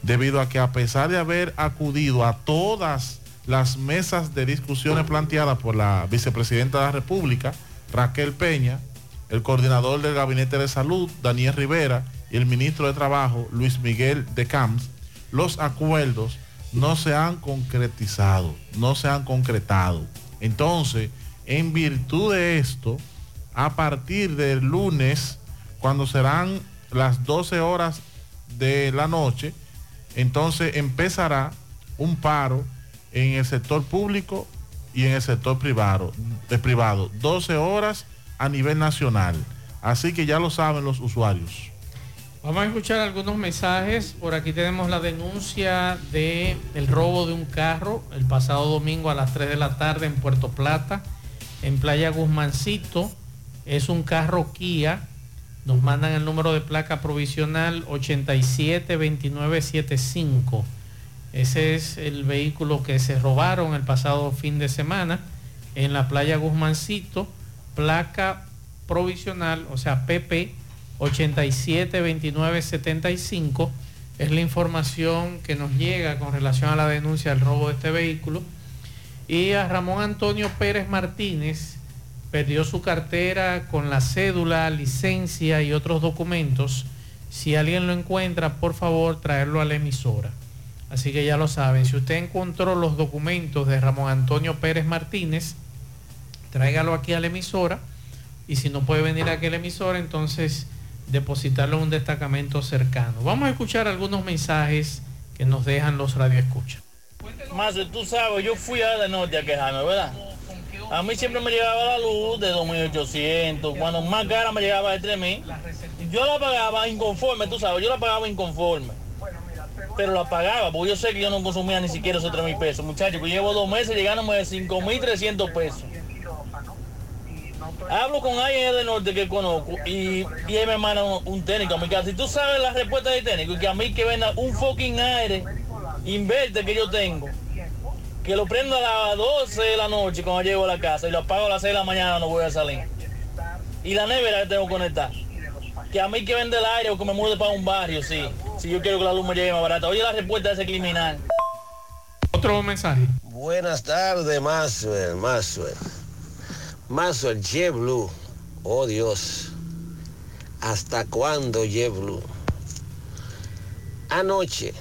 Debido a que a pesar de haber acudido a todas las mesas de discusiones planteadas por la vicepresidenta de la República, Raquel Peña, el coordinador del Gabinete de Salud, Daniel Rivera, y el ministro de Trabajo, Luis Miguel de Camps, los acuerdos no se han concretizado, no se han concretado. Entonces, en virtud de esto, a partir del lunes, cuando serán las 12 horas de la noche, entonces empezará un paro en el sector público y en el sector privado, eh, privado 12 horas a nivel nacional. Así que ya lo saben los usuarios. Vamos a escuchar algunos mensajes. Por aquí tenemos la denuncia de el robo de un carro el pasado domingo a las 3 de la tarde en Puerto Plata, en Playa Guzmancito. Es un carro Kia. Nos mandan el número de placa provisional 872975. Ese es el vehículo que se robaron el pasado fin de semana en la playa Guzmancito. Placa provisional, o sea, PP 872975 es la información que nos llega con relación a la denuncia del robo de este vehículo. Y a Ramón Antonio Pérez Martínez perdió su cartera con la cédula, licencia y otros documentos. Si alguien lo encuentra, por favor, traerlo a la emisora. Así que ya lo saben, si usted encontró los documentos de Ramón Antonio Pérez Martínez, tráigalo aquí a la emisora y si no puede venir aquí a la emisora, entonces depositarlo en un destacamento cercano. Vamos a escuchar algunos mensajes que nos dejan los radioescuchas. Más, tú sabes, yo fui a de norte a quejarme, ¿verdad? A mí siempre me llegaba la luz de 2.800, cuando más cara me llegaba de 3.000. Yo la pagaba inconforme, tú sabes, yo la pagaba inconforme. Pero la pagaba, porque yo sé que yo no consumía ni siquiera esos 3.000 pesos. Muchachos, yo llevo dos meses llegándome de 5.300 pesos. Hablo con alguien del norte que conozco y, y él me manda un, técnico a mi casa. Si tú sabes la respuesta del técnico, que a mí que venda un fucking aire inverte que yo tengo, que lo prendo a las 12 de la noche cuando llego a la casa y lo apago a las 6 de la mañana no voy a salir. Y la nevera que tengo conectada. Que a mí que vende el aire o que me mude para un barrio, sí. Si yo quiero que la luz me llegue más barata. Oye la respuesta de ese criminal. Otro mensaje. Buenas tardes, Maxwell, Maxwell. Maxwell, JetBlue. Oh Dios. ¿Hasta cuándo JetBlue? Anoche,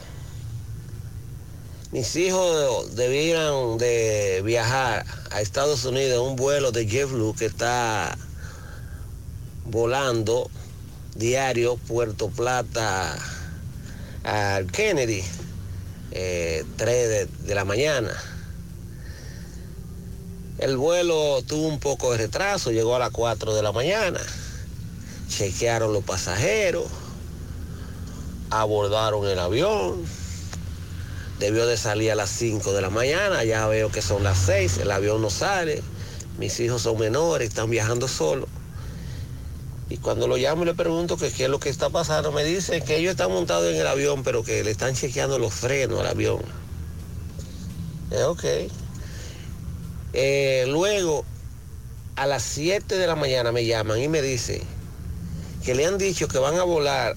mis hijos debieran de viajar a Estados Unidos en un vuelo de JetBlue que está volando diario Puerto Plata al Kennedy, eh, 3 de, de la mañana. El vuelo tuvo un poco de retraso, llegó a las 4 de la mañana. Chequearon los pasajeros, abordaron el avión. Debió de salir a las 5 de la mañana, ya veo que son las 6, el avión no sale. Mis hijos son menores, están viajando solos. Y cuando lo llamo y le pregunto qué es lo que está pasando, me dicen que ellos están montados en el avión, pero que le están chequeando los frenos al avión. Eh, ok. Eh, luego, a las 7 de la mañana me llaman y me dicen que le han dicho que van a volar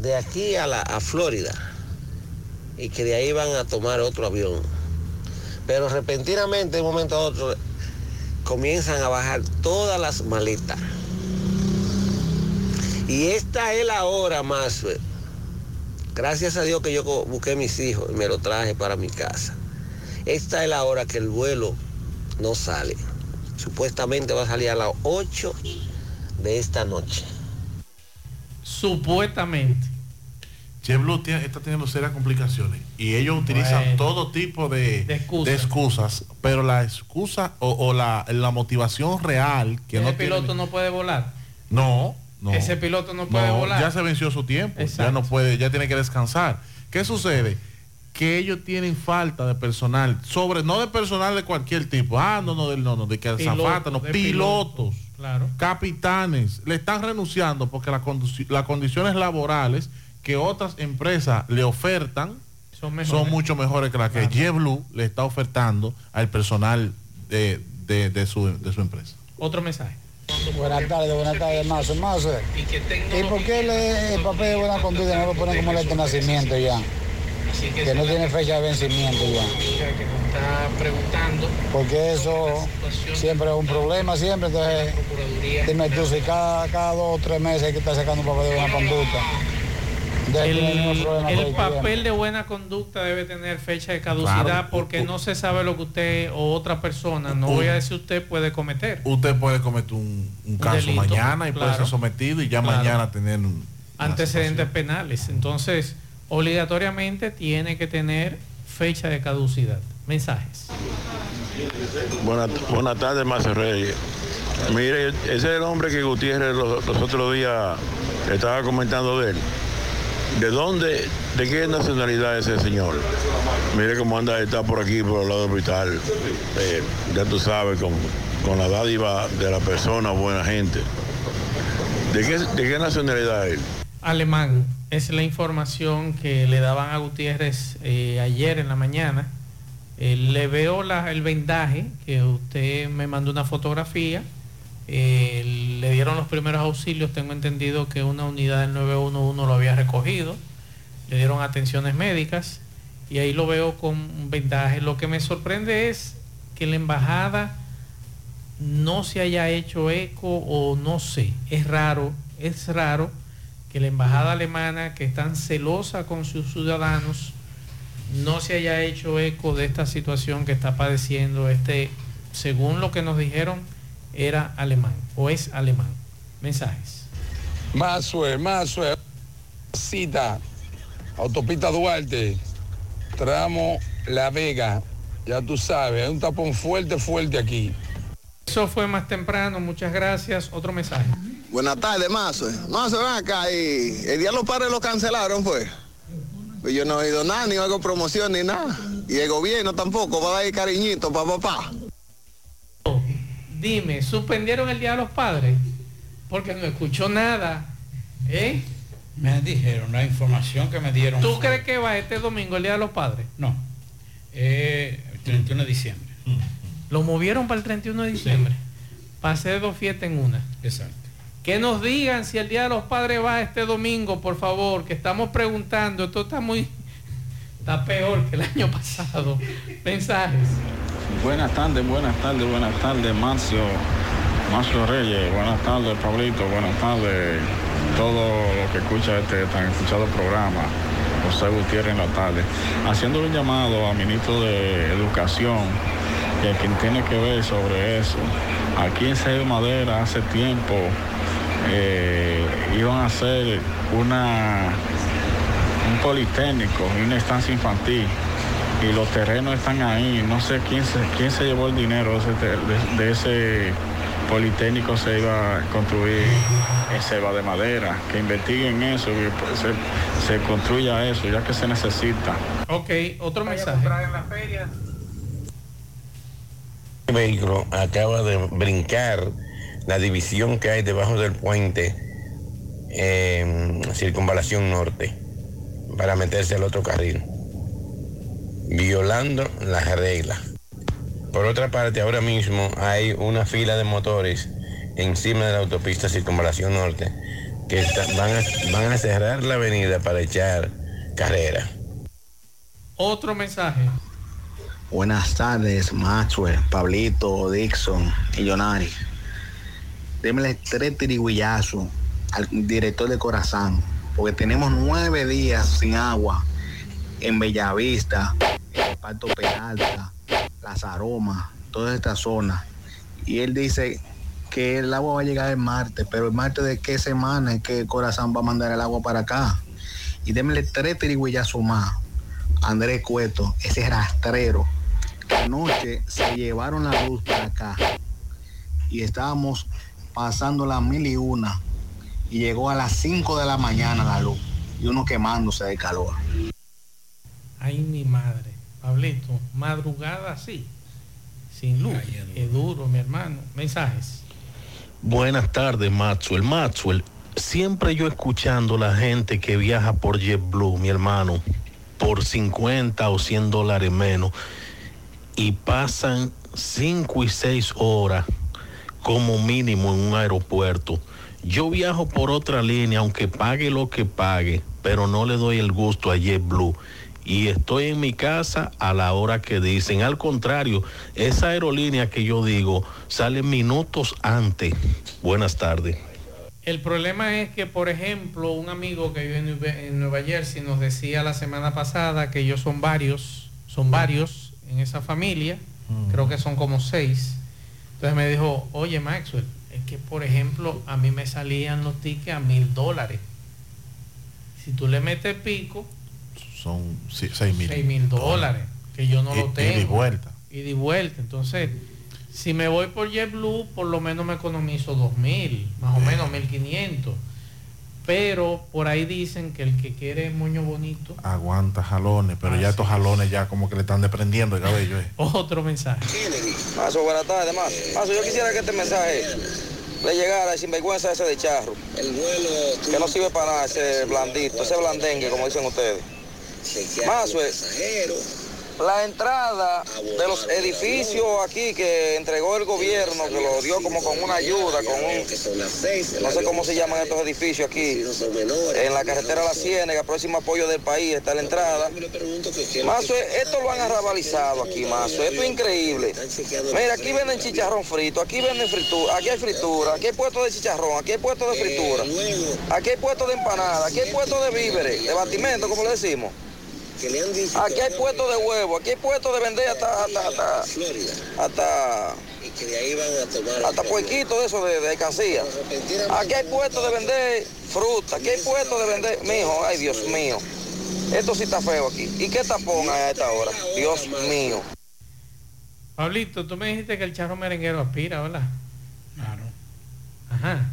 de aquí a Florida y que de ahí van a tomar otro avión. Pero repentinamente, de un momento a otro, comienzan a bajar todas las maletas. Y esta es la hora más. Gracias a Dios que yo busqué mis hijos y me lo traje para mi casa. Esta es la hora que el vuelo no sale. Supuestamente va a salir a las 8 de esta noche. Supuestamente. Tiene- está teniendo serias complicaciones y ellos utilizan Bueno. todo tipo de, De excusas. de excusas, pero la excusa o, o la, la motivación real que Ese no tiene- piloto no puede volar. No, no. Ese piloto no puede No, volar. Ya se venció su tiempo, ya no puede, ya tiene que descansar. ¿Qué sucede? Que ellos tienen falta de personal, sobre no de personal de cualquier tipo. Ah, no, no, no, no, de que Piloto, no, de pilotos, Claro. capitanes, le están renunciando porque las condiciones laborales que otras empresas le ofertan Son mucho mejores que las que JetBlue le está ofertando al personal de, de- de su, de su empresa. Otro mensaje. Buenas tardes, buenas tardes, Mazo. Mazo, ¿y por qué le- el papel de buena conducta no lo ponen como el de nacimiento ya? Que no tiene fecha de vencimiento ya. Porque eso siempre es un problema, siempre. Entonces, dime tú, si cada, cada dos o tres meses hay que estar sacando un papel de buena conducta. El, papel de buena conducta debe tener fecha de caducidad Claro. porque no se sabe lo que usted o otra persona, no Un- voy a decir usted, puede cometer. Usted puede cometer un, un caso delito, mañana y puede ser sometido y ya Claro. mañana tener un, Antecedentes penales. Entonces, obligatoriamente tiene que tener fecha de caducidad. Mensajes. Buenas buenas tardes, Mazo Reyes. Mire, ese es el hombre que Gutiérrez los, los otros días estaba comentando de él. ¿De dónde, de qué nacionalidad es ese señor? Mire cómo anda, está por aquí, por el lado del hospital. Eh, ya tú sabes, con, con la dádiva de la persona, buena gente. ¿De qué, de qué nacionalidad es? Alemán. Es la información que le daban a Gutiérrez eh, ayer en la mañana. Eh, le veo el vendaje, que usted me mandó una fotografía. Eh, le dieron los primeros auxilios. Tengo entendido que una unidad del 911 lo había recogido. Le dieron atenciones médicas. Y ahí lo veo con vendaje. Lo que me sorprende es que la embajada no se haya hecho eco o no sé. Es raro, es raro que la embajada alemana, que es tan celosa con sus ciudadanos, no se haya hecho eco de esta situación que está padeciendo este según lo que nos dijeron, era alemán o es alemán. Mensajes. Mazue, Mazue, cita, autopista Duarte, tramo La Vega, ya tú sabes, hay un tapón fuerte, fuerte aquí. Eso fue más temprano, muchas gracias. Otro mensaje. Buenas tardes, Mazo. Mazo, ven acá y el día los padres lo cancelaron, pues. Pues yo no he oído nada, ni hago promoción ni nada. Y el gobierno tampoco va a dar cariñito para papá. Dime, ¿suspendieron el Día de los Padres? Porque no escuchó nada. ¿Eh? Me dijeron la información que me dieron. ¿Tú crees que va este domingo el Día de los Padres? No. Eh, el 31 de diciembre. Lo movieron para el 31 de diciembre. Para hacer dos fiestas en una. Exacto. Que nos digan si el Día de los Padres va este domingo, por favor, que estamos preguntando. Esto está muy... Está peor que el año pasado. Mensajes. Buenas tardes, buenas tardes, buenas tardes, Marcio, Marcio Reyes, buenas tardes, Pablito, buenas tardes, todo lo que escucha este tan escuchado programa, José Gutiérrez en la tarde, haciéndole un llamado al ministro de Educación, que quien tiene que ver sobre eso. Aquí en Seis Madera hace tiempo eh, iban a hacer una un politécnico y una estancia infantil y los terrenos están ahí. No sé quién se, quién se llevó el dinero de de- de ese politécnico se iba a construir en selva de madera. Que investiguen eso, que pues, se, se construya eso, ya que se necesita. Ok, otro mensaje. El vehículo acaba de brincar la división que hay debajo del puente en circunvalación norte para meterse al otro carril, violando las reglas. Por otra parte, ahora mismo hay una fila de motores encima de la autopista circunvalación norte que está- van, a, van a cerrar la avenida para echar carrera. Otro mensaje. Buenas tardes, Maxwell, Pablito, Dixon y Jonari. Démele tres tiriguillazos al director de Corazán, porque tenemos nueve días sin agua en Bellavista, en el Parto Peralta, Las Aromas, toda esta zona. Y él dice que el agua va a llegar el martes, pero el martes de qué semana es que Corazán va a mandar el agua para acá. Y démele tres tiriguillazos más. Andrés Cueto, ese rastrero, que anoche se llevaron la luz para acá y estábamos pasando las mil y una y llegó a las 5 de la mañana la luz y uno quemándose de calor. Ay, mi madre. Pablito, madrugada así, sin luz. Es duro, mi hermano. Mensajes. Buenas tardes, Maxwell. Maxwell, siempre yo escuchando la gente que viaja por JetBlue, mi hermano, por 50 o 100 dólares menos, y pasan 5 y 6 horas como mínimo en un aeropuerto. Yo viajo por otra línea, aunque pague lo que pague, pero no le doy el gusto a JetBlue. Y estoy en mi casa a la hora que dicen. Al contrario, esa aerolínea que yo digo sale minutos antes. Buenas tardes. El problema es que, por ejemplo, un amigo que vive en Nueva- Jersey nos decía la semana pasada que ellos son varios, son varios en esa familia, creo que son como seis. Entonces me dijo, oye Maxwell, es que por ejemplo a mí me salían los tickets a mil dólares. Si tú le metes pico, Son 6 mil. seis mil dólares, que yo no Y- lo tengo. y vuelta. Y de vuelta. Entonces, si me voy por JetBlue, por lo menos me economizo dos mil, más o menos 1500. Pero por ahí dicen que el que quiere moño bonito, Aguanta jalones, pero Ah, ya sí. estos jalones ya como que le están desprendiendo el cabello. eh. otro mensaje. Mazo, buenas tardes, Mazo. Mazo, yo quisiera que este mensaje le llegara al sinvergüenza ese de charro. Que no sirve para nada ese blandito, ese blandengue, como dicen ustedes. Mazo, la entrada de los edificios aquí que entregó el gobierno, que lo dio como con una ayuda, con un, no sé cómo se llaman estos edificios aquí, en la carretera La Ciénega, próximo apoyo del país, está la entrada. Mazo, esto lo han arrabalizado aquí, Mazo, esto es increíble. Mira, aquí venden chicharrón frito, aquí venden fritura, aquí hay fritura, aquí hay puesto de chicharrón, aquí hay puesto de fritura, aquí hay puesto de empanada, aquí hay puesto de víveres, de batimento, como le decimos. Aquí hay puestos de huevo, aquí hay puestos de vender hasta hasta hasta hasta, hasta puerquitos de eso de, de alcancía. Aquí hay puestos de vender fruta, aquí hay puestos de vender, mijo, ay Dios mío. Esto sí está feo aquí. ¿Y qué tapón hay a esta hora? Dios mío. Pablito, tú me dijiste que el charro merenguero aspira, ¿verdad? Claro. Ajá.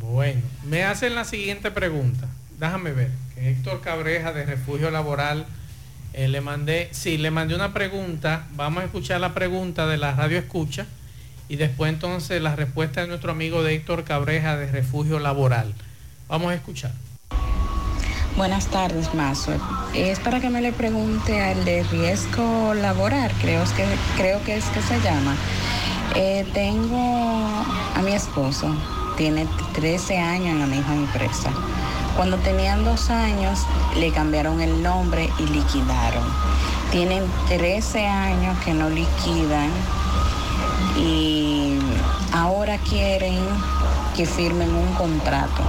Bueno, me hacen la siguiente pregunta. Déjame ver. Héctor Cabreja de Refugio Laboral eh, le mandé, sí, le mandé una pregunta. Vamos a escuchar la pregunta de la radio escucha y después entonces la respuesta de nuestro amigo de Héctor Cabreja de Refugio Laboral. Vamos a escuchar. Buenas tardes, Mazo. Es para que me le pregunte al de riesgo laboral, creo que, creo que es que se llama. Eh, tengo a mi esposo, tiene 13 años en la misma empresa. Cuando tenían dos años, le cambiaron el nombre y liquidaron. Tienen 13 años que no liquidan y ahora quieren que firmen un contrato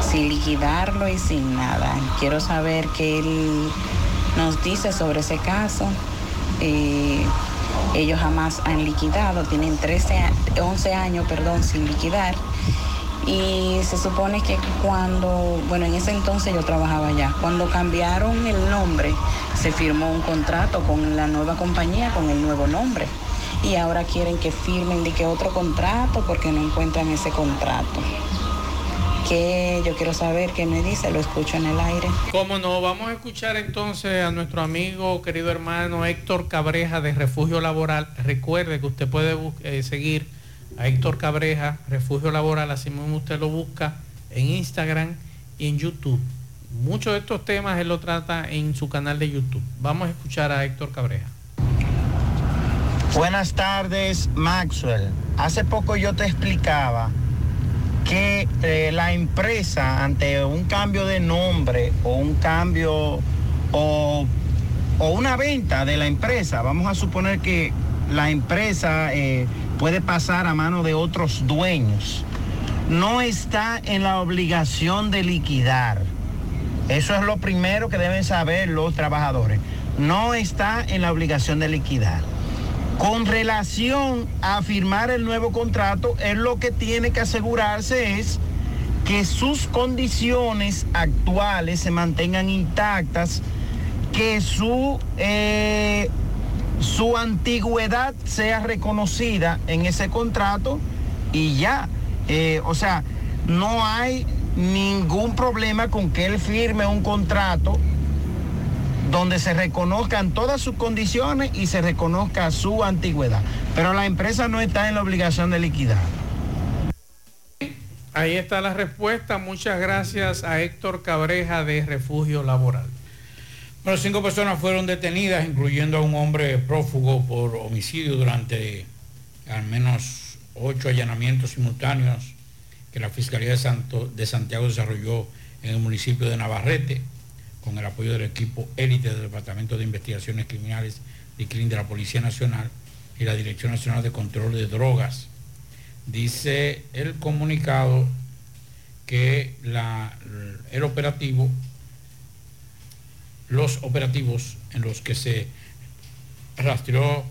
sin liquidarlo y sin nada. Quiero saber qué él nos dice sobre ese caso. Eh, ellos jamás han liquidado, tienen 13, a- 11 años perdón, sin liquidar. Y se supone que cuando, bueno, en ese entonces yo trabajaba allá, cuando cambiaron el nombre, se firmó un contrato con la nueva compañía, con el nuevo nombre. Y ahora quieren que firmen de otro contrato porque no encuentran ese contrato. Que yo quiero saber qué me dice, lo escucho en el aire. Como no, vamos a escuchar entonces a nuestro amigo, querido hermano Héctor Cabreja de Refugio Laboral. Recuerde que usted puede eh, seguir a Héctor Cabreja, Refugio Laboral, así mismo usted lo busca en Instagram y en YouTube. Muchos de estos temas él lo trata en su canal de YouTube. Vamos a escuchar a Héctor Cabreja. Buenas tardes, Maxwell. Hace poco yo te explicaba que eh, la empresa ante un cambio de nombre o un cambio o, una venta de la empresa, vamos a suponer que la empresa eh, puede pasar a mano de otros dueños, no está en la obligación de liquidar. Eso es lo primero que deben saber los trabajadores. No está en la obligación de liquidar. Con relación a firmar el nuevo contrato, él lo que tiene que asegurarse es que sus condiciones actuales se mantengan intactas, que su, eh, su antigüedad sea reconocida en ese contrato y ya. Eh, o sea, no hay ningún problema con que él firme un contrato donde se reconozcan todas sus condiciones y se reconozca su antigüedad. Pero la empresa no está en la obligación de liquidar. Ahí está la respuesta. Muchas gracias a Héctor Cabreja de Refugio Laboral. Bueno, cinco personas fueron detenidas, incluyendo a un hombre prófugo por homicidio durante al menos ocho allanamientos simultáneos que la Fiscalía de, Santo- de Santiago desarrolló en el municipio de Navarrete, con el apoyo del equipo élite del Departamento de Investigaciones Criminales y de la Policía Nacional y la Dirección Nacional de Control de Drogas. Dice el comunicado que la- el operativo los operativos en los que se rastreó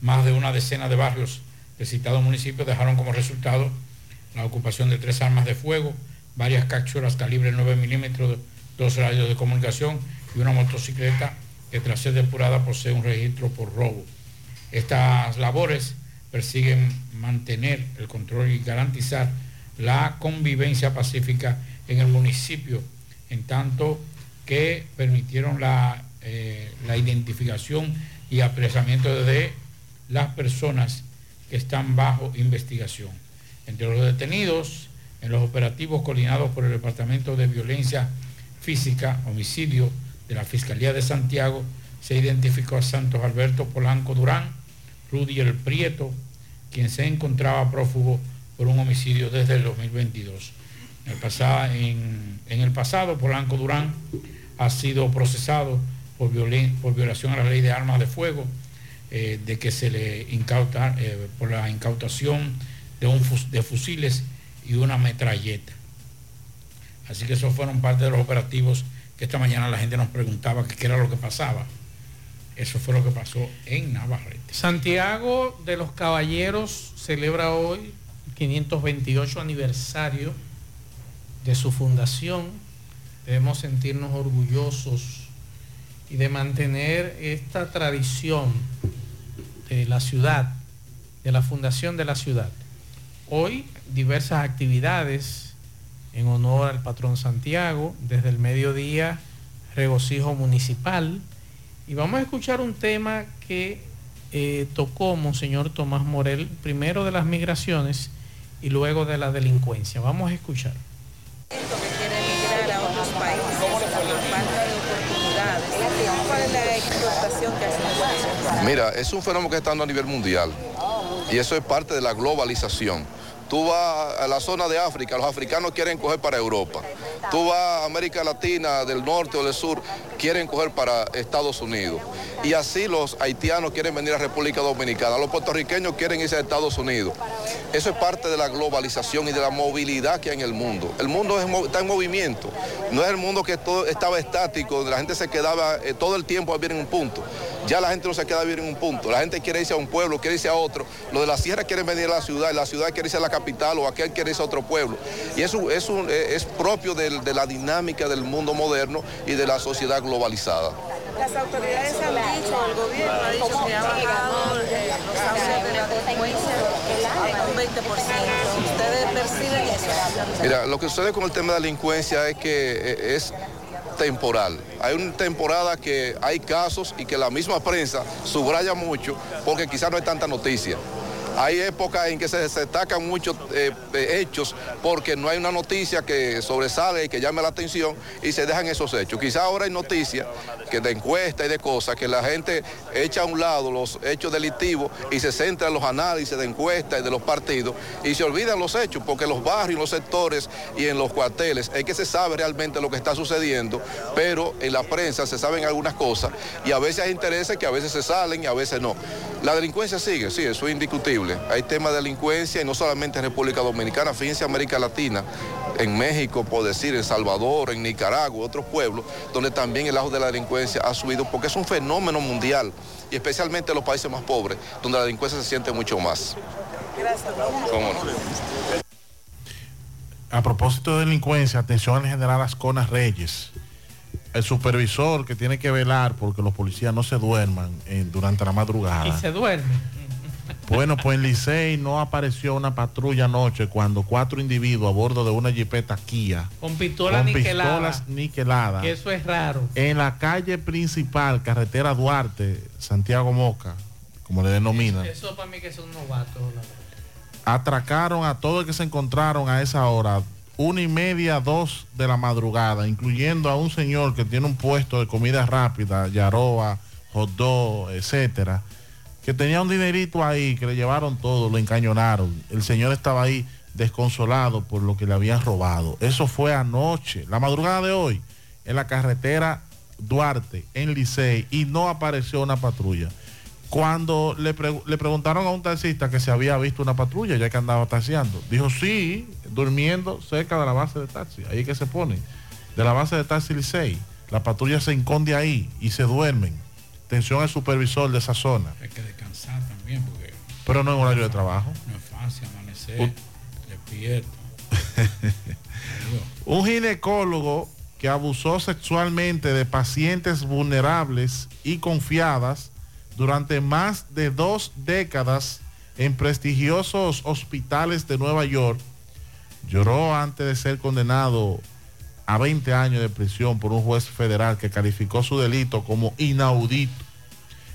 más de una decena de barrios del citado municipio dejaron como resultado la ocupación de tres armas de fuego, varias cápsulas calibre 9 milímetros, dos radios de comunicación y una motocicleta que tras ser depurada posee un registro por robo. Estas labores persiguen mantener el control y garantizar la convivencia pacífica en el municipio, en tanto que permitieron la, eh, la identificación y apresamiento de las personas que están bajo investigación. Entre los detenidos, en los operativos coordinados por el Departamento de Violencia Física, Homicidio de la Fiscalía de Santiago, se identificó a Santos Alberto Polanco Durán, Rudy El Prieto, quien se encontraba prófugo por un homicidio desde el 2022. En el pasado, en, en el pasado Polanco Durán ha sido procesado por, por violación a la ley de armas de fuego, eh, de que se le incauta, eh, por la incautación de, un de fusiles y una metralleta. Así que esos fueron parte de los operativos que esta mañana la gente nos preguntaba qué era lo que pasaba. Eso fue lo que pasó en Navarrete. Santiago de los Caballeros celebra hoy el 528 aniversario de su fundación. Debemos sentirnos orgullosos y de mantener esta tradición de la ciudad, de la fundación de la ciudad. Hoy diversas actividades en honor al patrón Santiago, desde el mediodía regocijo municipal. Y vamos a escuchar un tema que eh, tocó Monseñor Tomás Morel, primero de las migraciones y luego de la delincuencia. Vamos a escuchar. Mira, es un fenómeno que está dando a nivel mundial y eso es parte de la globalización. Tú vas a la zona de África, los africanos quieren coger para Europa. Tú vas a América Latina, del norte o del sur, quieren coger para Estados Unidos. Y así los haitianos quieren venir a República Dominicana, los puertorriqueños quieren irse a Estados Unidos. Eso es parte de la globalización y de la movilidad que hay en el mundo. El mundo está en movimiento. No es el mundo que estaba estático, donde la gente se quedaba eh, todo el tiempo a vivir en un punto. Ya la gente no se queda a vivir en un punto. La gente quiere irse a un pueblo, quiere irse a otro. Los de la sierra quieren venir a la ciudad, y la ciudad quiere irse a la capital o aquel quiere irse a otro pueblo. Y eso eh, es propio de la dinámica del mundo moderno y de la sociedad globalizada. Las autoridades han dicho, el gobierno ha dicho que ha bajado eh, los aumentos de la delincuencia en un 20%. ¿Ustedes perciben eso? Mira, lo que sucede con el tema de la delincuencia es que eh, es temporal. Hay una temporada que hay casos y que la misma prensa subraya mucho porque quizás no hay tanta noticia. Hay épocas en que se destacan muchos eh, eh, hechos porque no hay una noticia que sobresale y que llame la atención y se dejan esos hechos. Quizás ahora hay noticias que de encuestas y de cosas que la gente echa a un lado los hechos delictivos y se centra en los análisis de encuestas y de los partidos y se olvidan los hechos porque en los barrios, los sectores y en los cuarteles es que se sabe realmente lo que está sucediendo, pero en la prensa se saben algunas cosas y a veces hay intereses que a veces se salen y a veces no. La delincuencia sigue, sí, eso es indiscutible. Hay temas de delincuencia y no solamente en República Dominicana, fíjense América Latina, en México, por decir, en Salvador, en Nicaragua, otros pueblos, donde también el ajo de la delincuencia ha subido porque es un fenómeno mundial y especialmente en los países más pobres, donde la delincuencia se siente mucho más. Gracias. ¿Cómo no? A propósito de delincuencia, atención al general Ascona Reyes, el supervisor que tiene que velar porque los policías no se duerman eh, durante la madrugada. Y se duerme. Bueno, pues en Licey no apareció una patrulla anoche cuando cuatro individuos a bordo de una jipeta Kia Con pistola con niquelada. pistolas niqueladas Que eso es raro. en la calle principal, carretera Duarte, Santiago Moca, como le denominan, Eso para mí que es un novato. la verdad. atracaron a todos los que se encontraron a esa hora, una y media, dos de la madrugada, incluyendo a un señor que tiene un puesto de comida rápida, yaroa, hot dog, etcétera, que tenía un dinerito ahí, que le llevaron todo, lo encañonaron. El señor estaba ahí desconsolado por lo que le habían robado. Eso fue anoche, la madrugada de hoy, en la carretera Duarte, en Licey, y no apareció una patrulla. Cuando le, pregu- le preguntaron a un taxista que se había visto una patrulla ya que andaba taxiando, dijo sí, durmiendo cerca de la base de taxi, ahí que se pone, de la base de taxi Licey. La patrulla se esconde ahí y se duermen. Atención al supervisor de esa zona, pero no en horario de trabajo. no es fácil amanecer, Un- despierto. Un ginecólogo que abusó sexualmente de pacientes vulnerables y confiadas durante más de dos décadas en prestigiosos hospitales de Nueva York lloró antes de ser condenado a 20 años de prisión por un juez federal que calificó su delito como inaudito.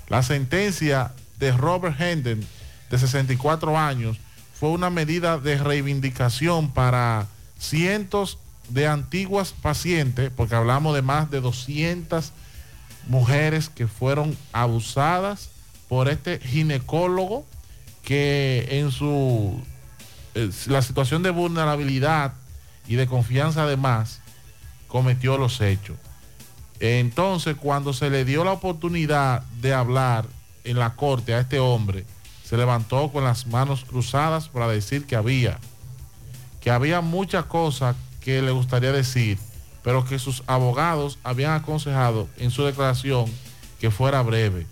La sentencia de Robert Hendon, de 64 años, fue una medida de reivindicación para cientos de antiguas pacientes, porque hablamos de más de 200 mujeres que fueron abusadas por este ginecólogo que en su eh, la situación de vulnerabilidad y de confianza además cometió los hechos. Entonces, cuando se le dio la oportunidad de hablar en la corte a este hombre, se levantó con las manos cruzadas para decir que había, que había muchas cosas que le gustaría decir, pero que sus abogados habían aconsejado en su declaración que fuera breve.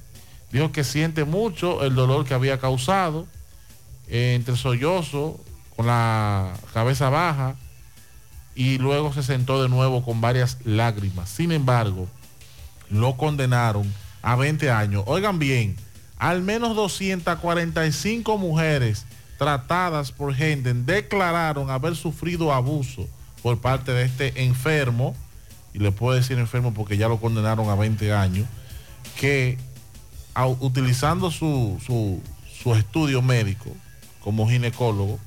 Dijo que siente mucho el dolor que había causado eh, entre sollozo, con la cabeza baja, y luego se sentó de nuevo con varias lágrimas. Sin embargo, lo condenaron a 20 años. Oigan bien, al menos 245 mujeres tratadas por Henden declararon haber sufrido abuso por parte de este enfermo, y le puedo decir enfermo porque ya lo condenaron a 20 años, que utilizando su, su, su estudio médico como ginecólogo,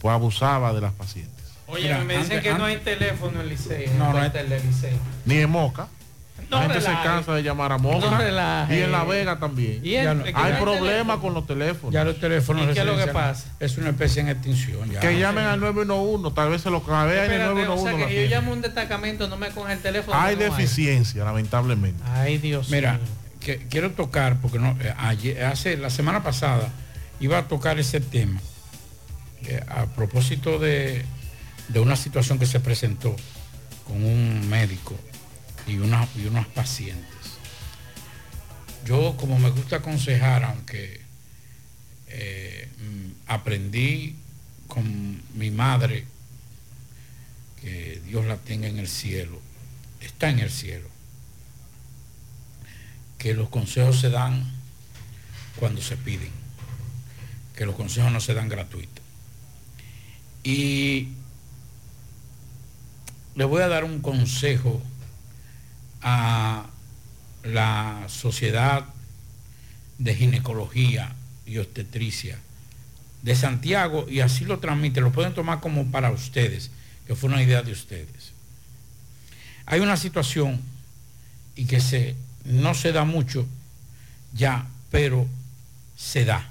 pues abusaba de las pacientes. Oye, Mira, me dicen antes- que no hay teléfono en Licey. No, no hay- el de Licey. Ni en Moca. No la gente se relaje. cansa de llamar a Moca. No y en La Vega también. Y Ya no- hay hay problemas con los teléfonos. Ya los teléfonos ¿Y qué es lo que pasa? Es una especie en extinción. Ya. que llamen al 911, tal vez se lo vean en el Espérate, o 911. sea que yo llamo a un destacamento, no me coge el teléfono. Hay no deficiencia, lamentablemente. Ay, Dios Mira, mío. que, quiero tocar, porque no, eh, ayer- hace la semana pasada iba a tocar ese tema eh, a propósito de, de una situación que se presentó con un médico y, una, y unos pacientes. Yo, como me gusta aconsejar, aunque eh, mm, aprendí con mi madre, que Dios la tenga en el cielo, está en el cielo que los consejos se dan cuando se piden, que los consejos no se dan gratuitos. Y le voy a dar un consejo a la sociedad de ginecología y obstetricia de Santiago y así lo transmite, lo pueden tomar como para ustedes, que fue una idea de ustedes. Hay una situación y que se, no se da mucho ya, pero se da.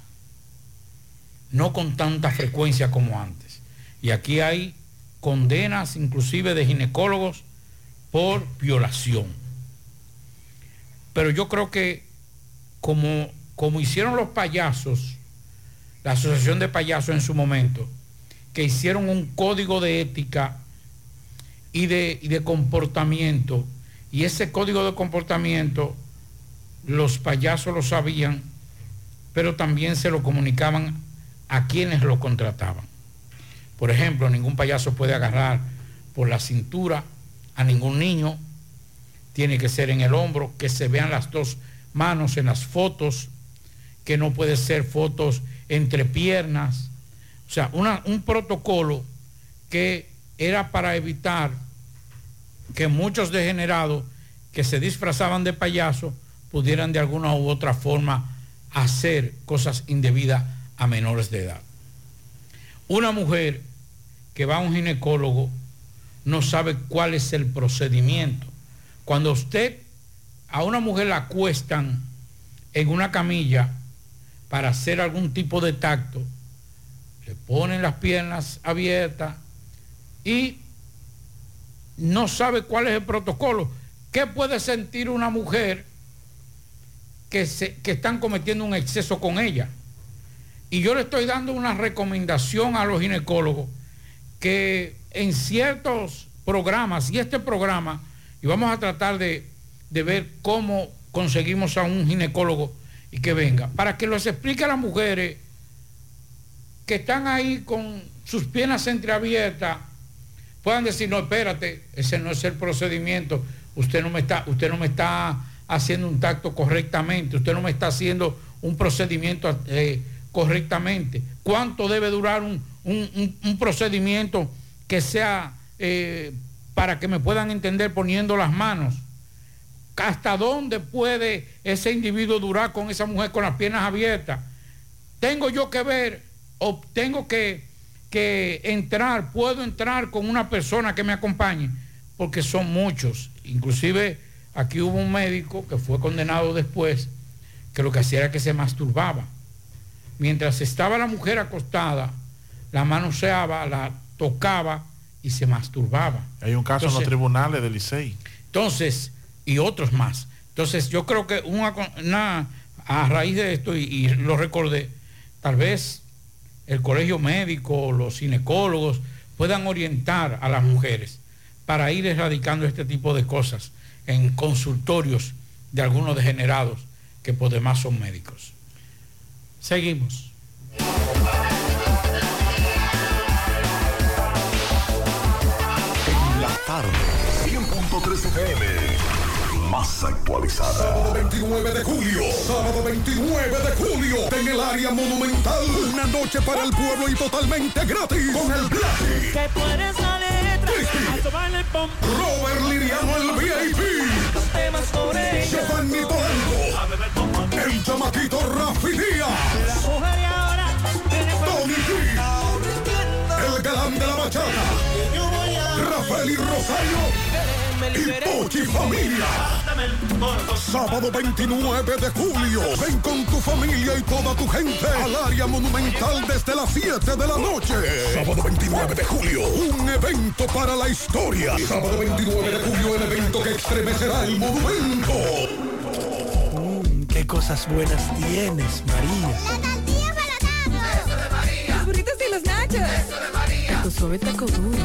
No con tanta frecuencia como antes. Y aquí hay condenas inclusive de ginecólogos por violación. Pero yo creo que como, como hicieron los payasos, la Asociación de Payasos en su momento, que hicieron un código de ética y de, y de comportamiento, y ese código de comportamiento los payasos lo sabían, pero también se lo comunicaban a quienes lo contrataban. Por ejemplo, ningún payaso puede agarrar por la cintura a ningún niño, tiene que ser en el hombro, que se vean las dos manos en las fotos, que no puede ser fotos entre piernas. O sea, un protocolo que era para evitar que muchos degenerados que se disfrazaban de payaso pudieran de alguna u otra forma hacer cosas indebidas a menores de edad. Una mujer que va a un ginecólogo no sabe cuál es el procedimiento. Cuando usted a una mujer la acuestan en una camilla para hacer algún tipo de tacto, le ponen las piernas abiertas y no sabe cuál es el protocolo. ¿Qué puede sentir una mujer que, se, que están cometiendo un exceso con ella? Y yo le estoy dando una recomendación a los ginecólogos que en ciertos programas, y este programa, y vamos a tratar de, de ver cómo conseguimos a un ginecólogo y que venga, para que les explique a las mujeres que están ahí con sus piernas entreabiertas, puedan decir, no, espérate, ese no es el procedimiento, usted no me está, usted no me está haciendo un tacto correctamente, usted no me está haciendo un procedimiento eh, correctamente. ¿Cuánto debe durar un- un procedimiento que sea eh, para que me puedan entender poniendo las manos? ¿Hasta dónde puede ese individuo durar con esa mujer con las piernas abiertas? Tengo yo que ver o tengo que, que entrar, puedo entrar con una persona que me acompañe, porque son muchos. Inclusive aquí hubo un médico que fue condenado después, que lo que hacía era que se masturbaba. Mientras estaba la mujer acostada, la manoseaba, la tocaba y se masturbaba. Hay un caso en los tribunales del Licey. entonces, y otros más. Entonces, yo creo que una, una- a raíz de esto, y, y lo recordé, tal vez el colegio médico, los ginecólogos puedan orientar a las mujeres para ir erradicando este tipo de cosas en consultorios de algunos degenerados que por demás son médicos. Seguimos. Más actualizada. Sábado 29 de julio. Sábado 29 de julio. En el área monumental. Una noche para el pueblo y totalmente gratis. Con el Blacky. Que puedes la letra. A tomarle el pom. Robert Liriano, el VIP. Los temas sobre. Giovanni Polanco. El chamaquito Rafi Díaz. La mujer y ahora tiene Tony G. El galán de la bachata. Rafael y Rosario. Y Pochi Familia. Sábado 29 de julio. Ven con tu familia y toda tu gente al área monumental desde las 7 de la noche. Sábado 29 de julio. Un evento para la historia. Sábado 29 de julio, el evento que estremecerá el monumento. Qué cosas buenas tienes, María. Los burritos y los nachos. Eso de María. Tu suave taco duro.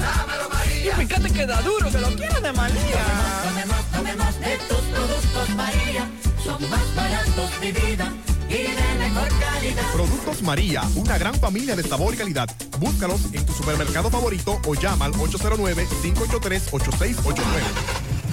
Y fíjate que da duro, que lo quiero de María. Tomemos, tomemos de tus productos María. Son más baratos de vida y de mejor calidad. Productos María, una gran familia de sabor y calidad. Búscalos en tu supermercado favorito o llama al 809-583-8689.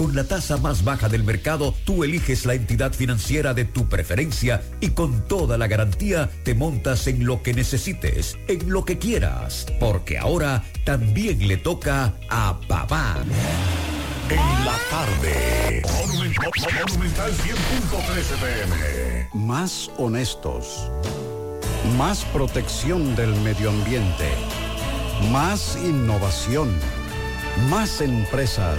Con la tasa más baja del mercado, tú eliges la entidad financiera de tu preferencia y con toda la garantía te montas en lo que necesites, en lo que quieras, porque ahora también le toca a papá. En la tarde. Monumental 100.13 PM. Más honestos. Más protección del medio ambiente. Más innovación. Más empresas.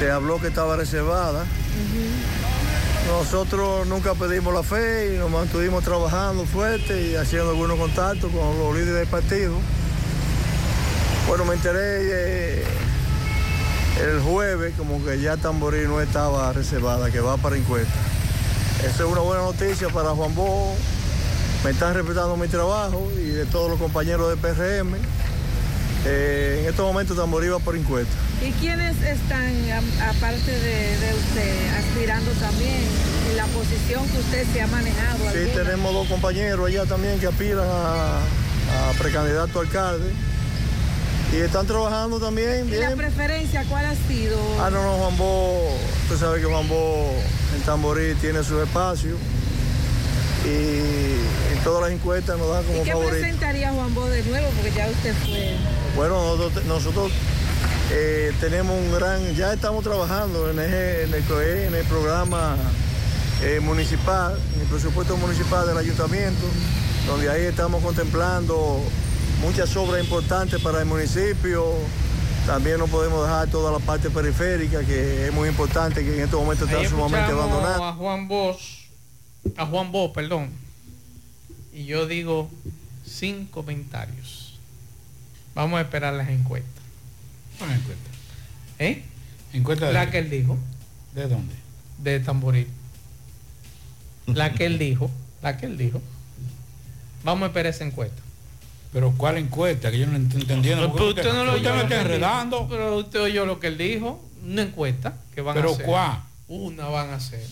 Se habló que estaba reservada. Nosotros nunca pedimos la fe y nos mantuvimos trabajando fuerte y haciendo algunos contactos con los líderes del partido. Bueno, me enteré eh, el jueves como que ya Tamborí no estaba reservada, que va para encuesta. Esa es una buena noticia para Juan Bo. Me están respetando mi trabajo y de todos los compañeros de PRM. Eh, en estos momentos Tamborí va por encuesta. ¿Y quiénes están, aparte de, de usted, aspirando también en la posición que usted se ha manejado? Sí, alguna? tenemos dos compañeros allá también que aspiran a, a precandidato a alcalde. Y están trabajando también ¿Y la preferencia cuál ha sido? Ah, no, no, Juan Bo, usted sabe que Juan Bo en Tamborí tiene su espacio. y en todas las encuestas nos dan ¿Y como qué favorito. presentaría Juan Bo de nuevo? Porque ya usted fue. Bueno, nosotros, nosotros, eh, tenemos un gran, ya estamos trabajando en, el, co- en el programa eh, municipal, en el presupuesto municipal del ayuntamiento, donde ahí estamos contemplando muchas obras importantes para el municipio. También no podemos dejar toda la parte periférica, que es muy importante, que en estos momentos está sumamente abandonada. a Juan Bosch, a Juan Bo, perdón. Y yo digo sin comentarios. Vamos a esperar las encuestas. ¿Cuál encuesta? ¿Eh? ¿Encuesta de La qué? que él dijo. ¿De dónde? De Tamboril. La que él dijo. La que él dijo. Vamos a esperar esa encuesta. Pero ¿cuál encuesta? Que yo no estoy entendiendo. No, pero usted no lo usted me está enredando. Pero usted oyó lo que él dijo. Una encuesta que van ¿Pero a hacer. cuál? Una van a hacer.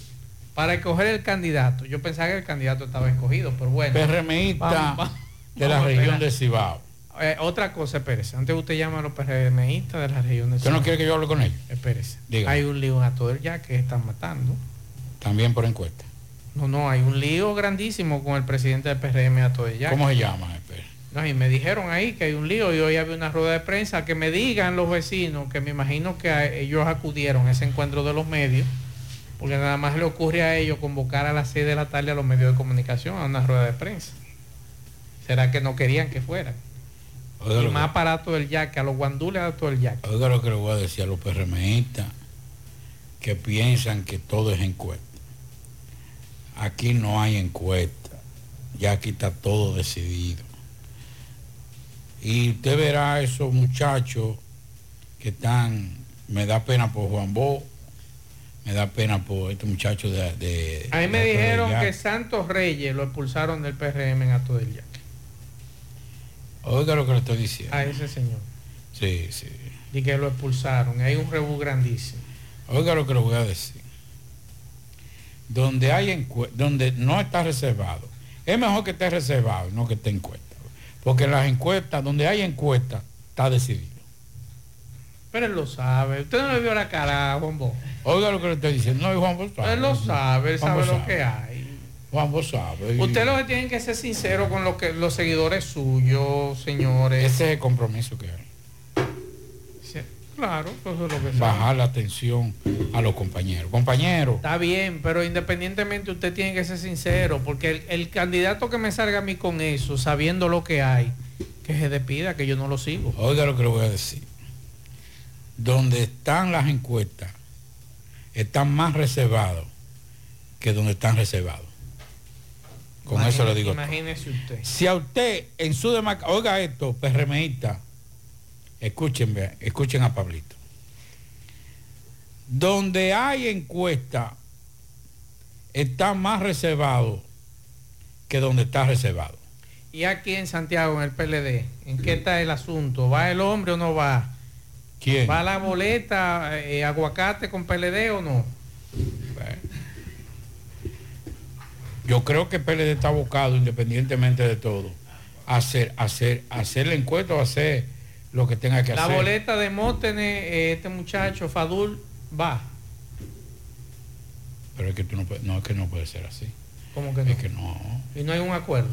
Para escoger el candidato. Yo pensaba que el candidato estaba escogido, pero bueno. PRMista de la región de Cibao. Eh, otra cosa, espérese. Antes usted llama a los PRMistas de la región de ¿Usted no quiere que yo hable con ellos? Espérese. Dígame. Hay un lío en Atoel ya que están matando. También por encuesta. No, no, hay un lío grandísimo con el presidente del PRM Atoel ya. ¿Cómo se llama? No, y me dijeron ahí que hay un lío y hoy había una rueda de prensa que me digan los vecinos que me imagino que ellos acudieron a ese encuentro de los medios porque nada más le ocurre a ellos convocar a las 6 de la tarde a los medios de comunicación a una rueda de prensa. ¿Será que no querían que fueran? Oiga y más aparato del yaque, a los guandules a todo el yaque. que, oiga lo que le voy a decir a los PRMistas que piensan que todo es encuesta. Aquí no hay encuesta. Ya aquí está todo decidido. Y usted verá a esos muchachos que están, me da pena por Juan Bo, me da pena por estos muchachos de... de A mí me dijeron que Santos Reyes lo expulsaron del PRM en Ato del Yaque. Oiga lo que le estoy diciendo. A ese señor. Sí, sí. Y que lo expulsaron. Hay un rebú grandísimo. Oiga lo que le voy a decir. Donde hay donde no está reservado, es mejor que esté reservado, no que esté encuesta. Porque en las encuestas, donde hay encuesta, está decidido. Pero él lo sabe. Usted no le vio la cara a Juan Bo. Oiga lo que le estoy diciendo. No, Juan Bo sabe. Él lo sabe, él sabe lo que hay. Juan Bo sabe. Y Usted lo que tiene que ser sincero con lo que los seguidores suyos, señores. Ese es el compromiso que hay. Sí, Claro, pues eso es lo que sabe. Bajar la atención a los compañeros. Compañeros, Está bien, pero independientemente usted tiene que ser sincero, porque el, el candidato que me salga a mí con eso, sabiendo lo que hay, que se despida, que yo no lo sigo. oiga lo que le voy a decir. Donde están las encuestas, están más reservados que donde están reservados. Con eso le digo. todo. Imagínese usted. Si a usted en su demarcación, oiga esto, PRMista, escúchenme, escuchen a Pablito. Donde hay encuesta, está más reservado que donde está reservado. Y aquí en Santiago, en el PLD, ¿en qué está el asunto? ¿Va el hombre o no va? ¿Quién? ¿Va la boleta eh, aguacate con PLD o no? Yo creo que PLD está abocado, independientemente de todo, a hacer, a hacer, a hacer la encuesta o hacer lo que tenga que La hacer. boleta de Mótenes, eh, este muchacho, Fadul, va. Pero es que tú no puedes, no, es que no puede ser así. ¿Cómo que no? Es que no. Y no hay un acuerdo.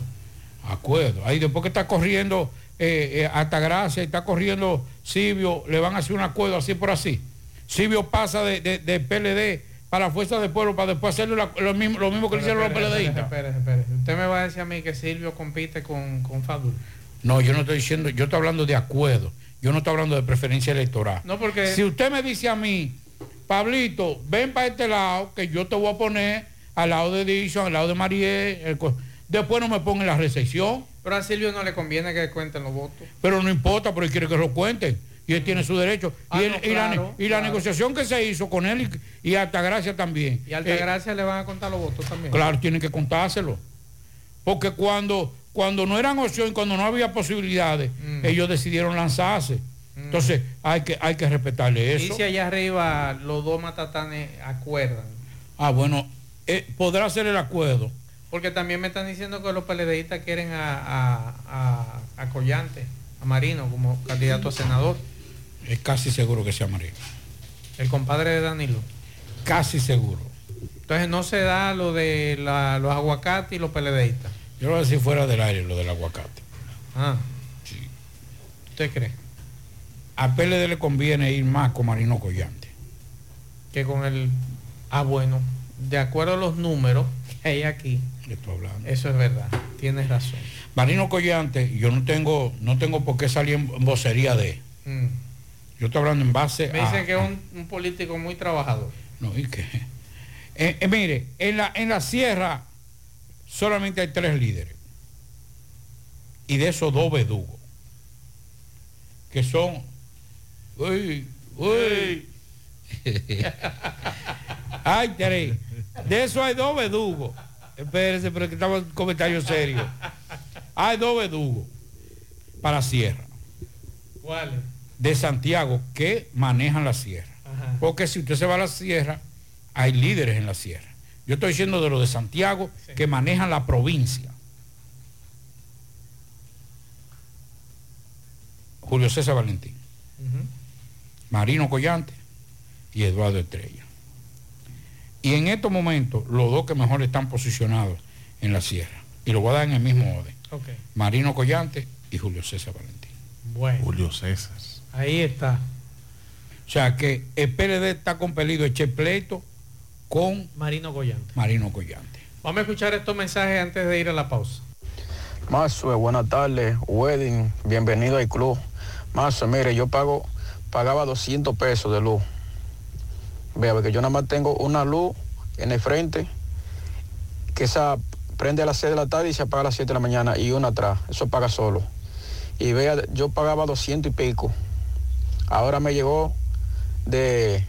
Acuerdo. Ahí después que está corriendo eh, eh, Altagracia y está corriendo Silvio, le van a hacer un acuerdo así por así. Silvio pasa de, de- de PLD para la Fuerza del Pueblo para después hacerle lo, mismo, lo mismo que le hicieron los PLDistas. espérese, espérese. Usted me va a decir a mí que Silvio compite con, con Fadul. No, yo no estoy diciendo, yo estoy hablando de acuerdo. Yo no estoy hablando de preferencia electoral. No, porque- Si usted me dice a mí, Pablito, ven para este lado, que yo te voy a poner al lado de Dixon, al lado de Mariel, el co- después no me pongan la recepción. Pero a Silvio no le conviene que cuenten los votos. Pero no importa, porque quiere que lo cuenten. Y él tiene su derecho. Ah, y, él- no, y la, claro, y negociación que se hizo con él y, y Altagracia también. Y a Altagracia le van a contar los votos también. Eh, Claro, tienen que contárselo. Porque cuando, cuando no eran opción, cuando no había posibilidades, Mm. ellos decidieron lanzarse. Entonces hay que, hay que respetarle Y eso. si allá arriba los dos matatanes acuerdan. Ah, bueno, eh, podrá ser el acuerdo. Porque también me están diciendo que los PLDistas quieren a, a, a, a Collante, a Marino, como candidato a senador. Es casi seguro que sea María. El compadre de Danilo. Casi seguro. Entonces no se da lo de la- los aguacates y los peledeístas. Yo lo voy a decir fuera del aire, lo del aguacate. Ah. Sí. ¿Usted cree? A PLD le conviene ir más con Marino Collante. Que con el... Ah, bueno. De acuerdo a los números que hay aquí. hablando. Eso es verdad. Tienes razón. Marino Collante, yo no tengo, no tengo por qué salir en vocería de. Mm. Yo estoy hablando en base Me a... dicen que es un, un político muy trabajador. No, ¿y qué? Eh, eh, mire, en la, en la sierra solamente hay tres líderes. Y de esos dos verdugos. Que son... Uy, uy. Ay, tres. De eso hay dos verdugos. Espérense, pero que estamos en comentario serio. Hay dos verdugos para sierra. ¿Cuáles? De Santiago que manejan la sierra. Ajá. Porque si usted se va a la sierra, hay líderes en la sierra. Yo estoy diciendo de los de Santiago que manejan la provincia. Julio César Valentín, Marino Collante y Eduardo Estrella. Y en estos momentos, los dos que mejor están posicionados en la sierra. Y lo voy a dar en el mismo orden. Marino Collante y Julio César Valentín. Bueno. Julio César. Ahí está. O sea que el PLD está compelido a echar pleito con Marino Collante. Marino Collante. Vamos a escuchar estos mensajes antes de ir a la pausa. Mazue, buenas tardes, Wedding, bienvenido al club. Mazue, mire, yo pago, pagaba 200 pesos de luz. Vea, porque yo nada más tengo una luz en el frente, que esa prende a las 6 de la tarde y se apaga a las 7 de la mañana, y una atrás, eso paga solo. Y vea, yo pagaba 200 y pico. Ahora me llegó de,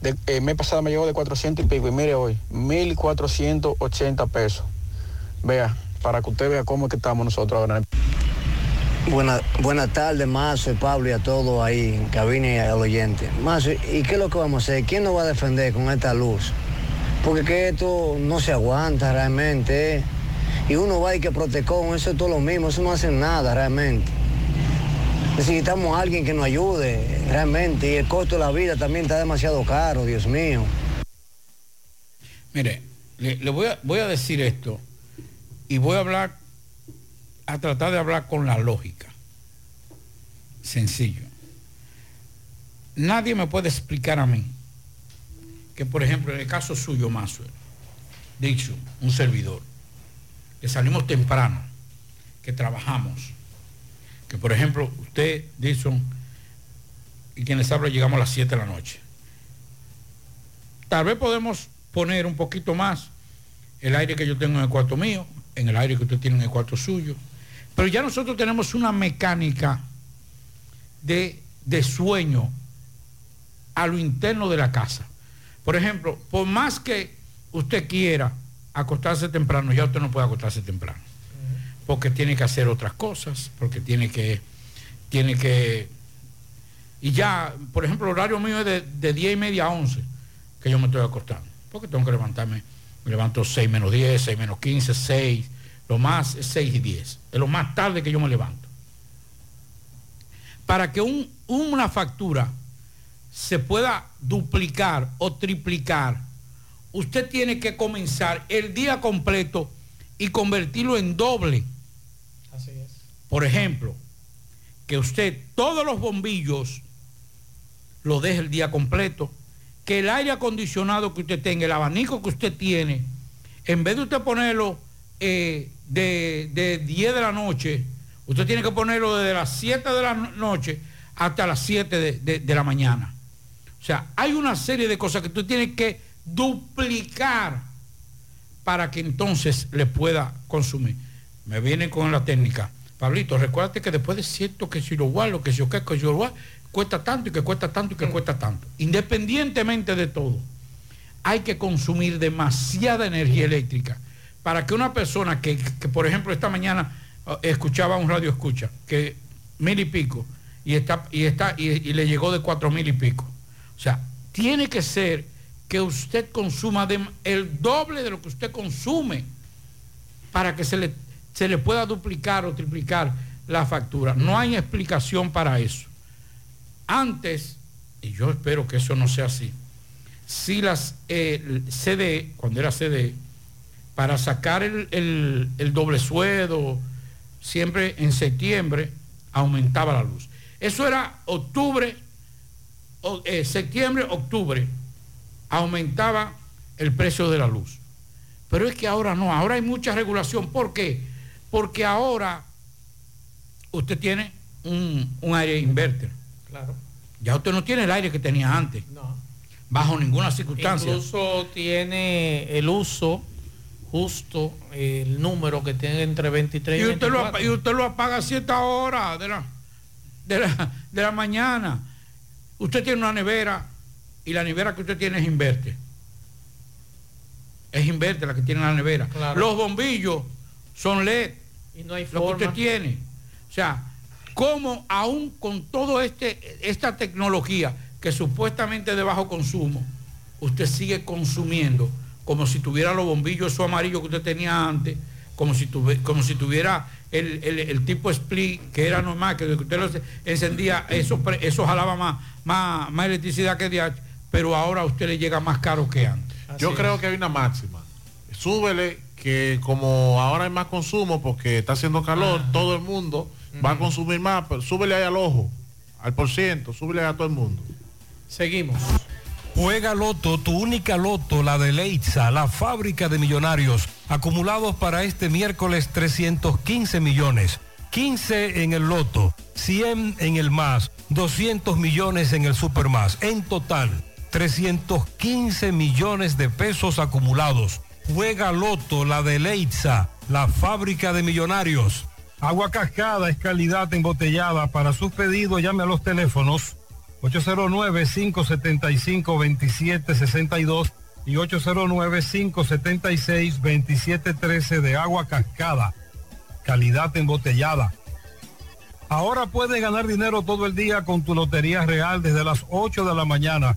de- el mes pasado me llegó de 400 y pico, y mire hoy, 1.480 pesos. Vea, para que usted vea cómo es que estamos nosotros ahora. Buena- Buenas tardes, Mazo, Pablo y a todos ahí en cabina y al oyente. Mazo, ¿y qué es lo que vamos a hacer? ¿Quién nos va a defender con esta luz? Porque que esto no se aguanta realmente. ¿eh? Y uno va y que protecón, eso es todo lo mismo, eso no hace nada realmente. Necesitamos a alguien que nos ayude realmente y el costo de la vida también está demasiado caro, Dios mío. Mire, le, voy, a, voy a decir esto y voy a hablar, a tratar de hablar con la lógica. Sencillo. Nadie me puede explicar a mí que, por ejemplo, en el caso suyo, Mazuel, dicho, un servidor, que salimos temprano, que trabajamos, que por ejemplo, usted, Dixon, y quienes hablan, llegamos a las 7 de la noche. Tal vez podemos poner un poquito más el aire que yo tengo en el cuarto mío, en el aire que usted tiene en el cuarto suyo. Pero ya nosotros tenemos una mecánica de, de sueño a lo interno de la casa. Por ejemplo, por más que usted quiera acostarse temprano, ya usted no puede acostarse temprano. Porque tiene que hacer otras cosas, porque tiene que, tiene que, y ya, por ejemplo, el horario mío es de, de 10 y media a 11 que yo me estoy acostando. Porque tengo que levantarme, me levanto 6 menos 10, 6 menos 15, 6, lo más es 6 y 10. Es lo más tarde que yo me levanto. Para que un- una factura se pueda duplicar o triplicar, usted tiene que comenzar el día completo y convertirlo en doble. Por ejemplo, que usted todos los bombillos lo deje el día completo, que el aire acondicionado que usted tenga, el abanico que usted tiene, en vez de usted ponerlo eh, de, de 10 de la noche, usted tiene que ponerlo desde las 7 de la no- noche hasta las 7 de, de- de la mañana. O sea, hay una serie de cosas que tú tienes que duplicar para que entonces le pueda consumir. Me vienen con la técnica. Pablito, recuérdate que después de cierto que si lo guardo, que si yo qué, que si lo cuesta tanto y que cuesta tanto y que cuesta tanto. Independientemente de todo, hay que consumir demasiada energía eléctrica para que una persona que, que, por ejemplo, esta mañana eh, escuchaba un radio escucha, que mil y pico, y está, y está, y, le llegó de cuatro mil y pico. O sea, tiene que ser que usted consuma el doble de lo que usted consume para que se le, se le pueda duplicar o triplicar la factura. No hay explicación para eso. Antes, y yo espero que eso no sea así, si las eh, CD, cuando era CD, para sacar el, el- doble sueldo, siempre en septiembre aumentaba la luz. Eso era octubre, o- eh, septiembre, octubre, aumentaba el precio de la luz. Pero es que ahora no, ahora hay mucha regulación. ¿Por qué? Porque ahora usted tiene un, un aire inverter. Claro. Ya usted no tiene el aire que tenía antes. No. Bajo ninguna circunstancia. Incluso tiene el uso justo, el número que tiene entre 23 y, y usted, lo, 24. apa- y usted lo apaga a cierta hora de la, de, la, de la mañana. Usted tiene una nevera y la nevera que usted tiene es inverter. Es inverter la que tiene la nevera. Claro. Los bombillos son LED. Y no hay lo que usted tiene. O sea, ¿cómo aún con todo este esta tecnología que supuestamente es de bajo consumo, usted sigue consumiendo como si tuviera los bombillos esos amarillos que usted tenía antes, como si, tuve- como si tuviera el, el- el tipo split que era normal, que usted lo encendía, eso, jalaba más, más, más electricidad que DH, pero ahora a usted le llega más caro que antes. Yo creo que hay una máxima. Súbele que como ahora hay más consumo porque está haciendo calor, todo el mundo va a consumir más, pero súbele ahí al ojo, al por ciento, súbele a todo el mundo. Seguimos. Juega Loto, tu única Loto, la de Leitza, la fábrica de millonarios, acumulados para este miércoles 315 millones, 15 en el Loto, 100 en el más, 200 millones en el Super más, en total 315 millones de pesos acumulados. Juega Loto, la de Leitza, la fábrica de millonarios. Agua cascada es calidad embotellada. Para sus pedidos llame a los teléfonos 809-575-2762 y 809-576-2713 de agua cascada. Calidad embotellada. Ahora puedes ganar dinero todo el día con tu Lotería Real desde las 8 de la mañana.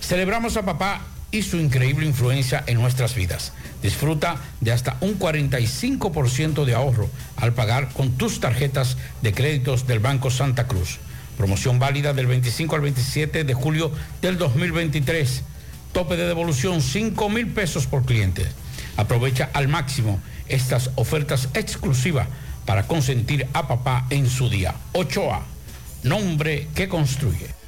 Celebramos a papá y su increíble influencia en nuestras vidas. Disfruta de hasta un 45% de ahorro al pagar con tus tarjetas de créditos del Banco Santa Cruz. Promoción válida del 25 al 27 de julio del 2023. Tope de devolución 5 mil pesos por cliente. Aprovecha al máximo estas ofertas exclusivas para consentir a papá en su día. 8A, nombre que construye.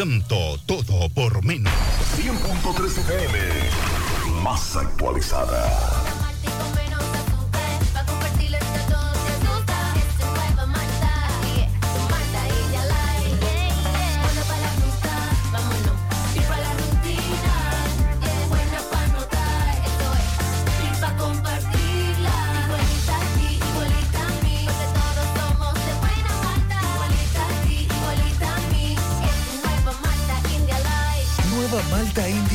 canto, todo por menos. 100.3 FM, más actualizada.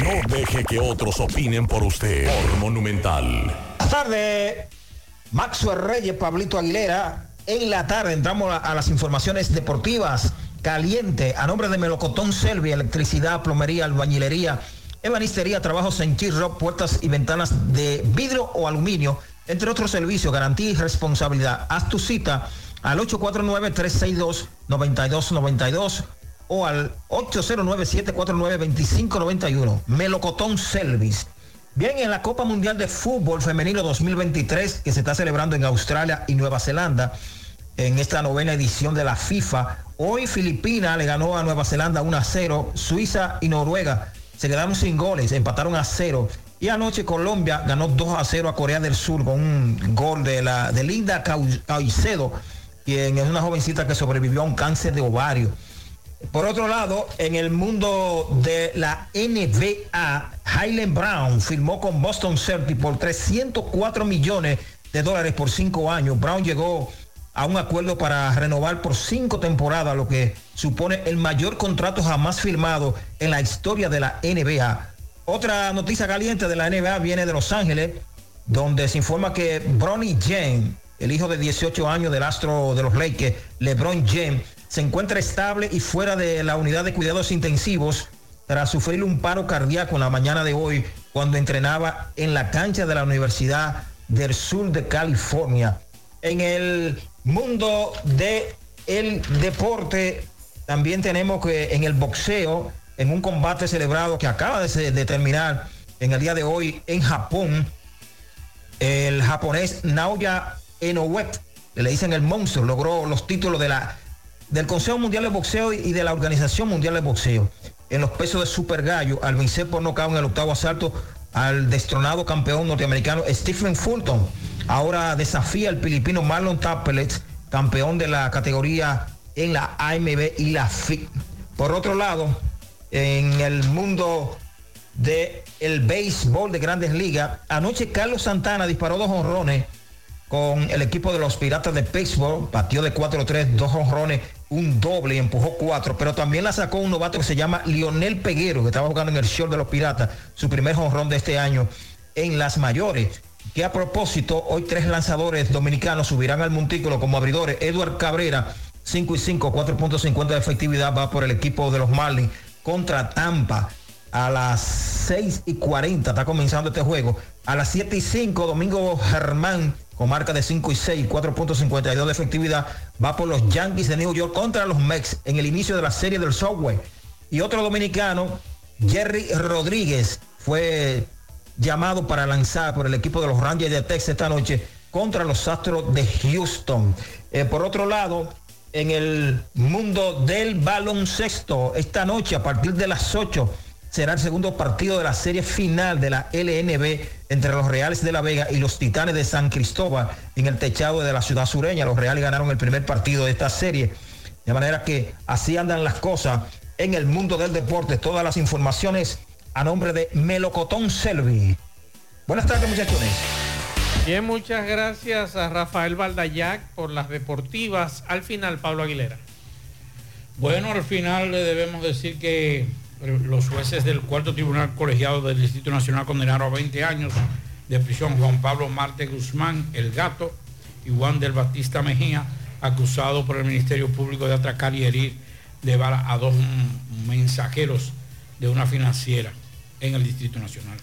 No deje que otros opinen por usted. Monumental. Buenas tardes, Maxwell Reyes, Pablito Aguilera. En la tarde entramos a, las informaciones deportivas. Caliente, a nombre de Melocotón Selvi, electricidad, plomería, albañilería, ebanistería, trabajos en Rock, puertas y ventanas de vidrio o aluminio, entre otros servicios, garantía y responsabilidad. Haz tu cita al 849-362-9292 o al 809-749-2591. Melocotón Selvis. Bien, en la Copa Mundial de Fútbol Femenino 2023 que se está celebrando en Australia y Nueva Zelanda en esta novena edición de la FIFA. Hoy Filipinas le ganó a Nueva Zelanda 1 a 0. Suiza y Noruega se quedaron sin goles, empataron a 0. Y anoche Colombia ganó 2 a 0 a Corea del Sur con un gol de, la, de Linda Caicedo, quien es una jovencita que sobrevivió a un cáncer de ovario. Por otro lado, en el mundo de la NBA, Highland Brown firmó con Boston Celtics por 304 millones de dólares por cinco años. Brown llegó a un acuerdo para renovar por cinco temporadas, lo que supone el mayor contrato jamás firmado en la historia de la NBA. Otra noticia caliente de la NBA viene de Los Ángeles, donde se informa que Bronny James, el hijo de 18 años del astro de los Lakers, LeBron James, se encuentra estable y fuera de la unidad de cuidados intensivos tras sufrir un paro cardíaco en la mañana de hoy cuando entrenaba en la cancha de la Universidad del Sur de California. En el mundo de el deporte también tenemos que en el boxeo, en un combate celebrado que acaba de, terminar en el día de hoy en Japón, el japonés Naoya Inoue, le dicen el monstruo, logró los títulos de la, del Consejo Mundial de Boxeo y de la Organización Mundial de Boxeo. En los pesos de super gallo, al vencer por nocaut en el octavo asalto al destronado campeón norteamericano Stephen Fulton. Ahora desafía al filipino Marlon Tappelet, campeón de la categoría en la AMB y la FIC. Por otro lado, en el mundo de el béisbol de grandes ligas, anoche Carlos Santana disparó dos honrones con el equipo de los Piratas de Pittsburgh, batió de 4-3, dos honrones, un doble y empujó cuatro, pero también la sacó un novato que se llama Lionel Peguero, que estaba jugando en el short de los Piratas, su primer honrón de este año en las mayores. Que a propósito, hoy tres lanzadores dominicanos subirán al montículo como abridores. Edward Cabrera, 5 y 5, 4.50 de efectividad, va por el equipo de los Marlins contra Tampa a las 6 y 40 está comenzando este juego. A las 7 y 5, Domingo Germán, con marca de 5 y 6, 4.52 de efectividad, va por los Yankees de New York contra los Mex en el inicio de la serie del Subway. Y otro dominicano, Jerry Rodríguez, fue llamado para lanzar por el equipo de los Rangers de Texas esta noche contra los Astros de Houston. Eh, por otro lado, en el mundo del baloncesto, esta noche a partir de las 8 será el segundo partido de la serie final de la LNB entre los Reales de la Vega y los Titanes de San Cristóbal en el techado de la ciudad sureña. Los Reales ganaron el primer partido de esta serie. De manera que así andan las cosas en el mundo del deporte. Todas las informaciones a nombre de Melocotón Selvi. Buenas tardes, muchachones. Bien, muchas gracias a Rafael Valdayac por las deportivas. Al final, Pablo Aguilera. Bueno, al final le debemos decir que los jueces del cuarto tribunal colegiado del Distrito Nacional condenaron a 20 años de prisión Juan Pablo Marte Guzmán, el gato, y Juan del Batista Mejía, acusado por el Ministerio Público de atracar y herir de bala a dos mensajeros de una financiera en el Distrito Nacional.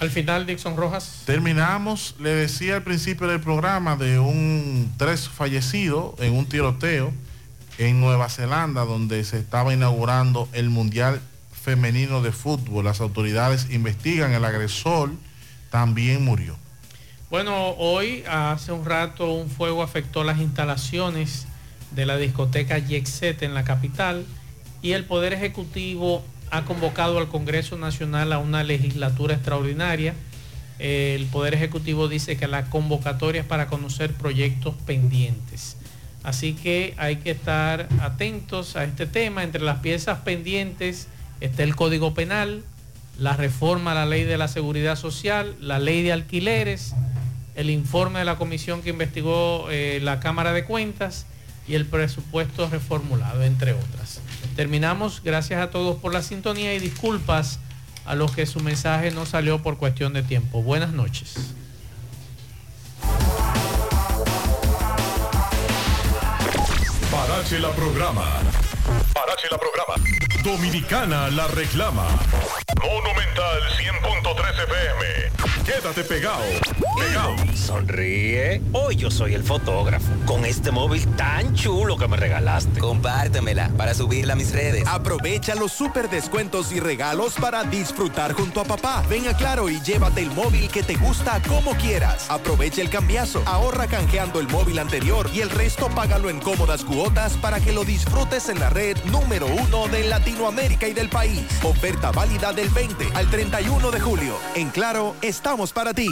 Al final, Dixon Rojas. Terminamos, le decía al principio del programa de un tres fallecidos en un tiroteo en Nueva Zelanda, donde se estaba inaugurando el Mundial Femenino de Fútbol. Las autoridades investigan, el agresor también murió. Bueno, hoy, hace un rato, un fuego afectó las instalaciones de la discoteca Yexet en la capital y el Poder Ejecutivo ha convocado al Congreso Nacional a una legislatura extraordinaria. El Poder Ejecutivo dice que la convocatoria es para conocer proyectos pendientes. Así que hay que estar atentos a este tema. Entre las piezas pendientes está el Código Penal, la reforma a la ley de la seguridad social, la ley de alquileres, el informe de la comisión que investigó eh, la Cámara de Cuentas y el presupuesto reformulado, entre otras. Terminamos, gracias a todos por la sintonía y disculpas a los que su mensaje no salió por cuestión de tiempo. Buenas noches. Parache la programa. Parache la programa. Dominicana la reclama. Monumental 100.13 FM. Quédate pegado. Pegado. Sonríe. Hoy yo soy el fotógrafo. Con este móvil tan chulo que me regalaste. Compártemela para subirla a mis redes. Aprovecha los super descuentos y regalos para disfrutar junto a papá. Ven a Claro y llévate el móvil que te gusta como quieras. Aprovecha el cambiazo. Ahorra canjeando el móvil anterior y el resto págalo en cómodas cuotas para que lo disfrutes en la red número uno de Latinoamérica y del país. Oferta válida del 20 al 31 de julio. En Claro, estamos para ti.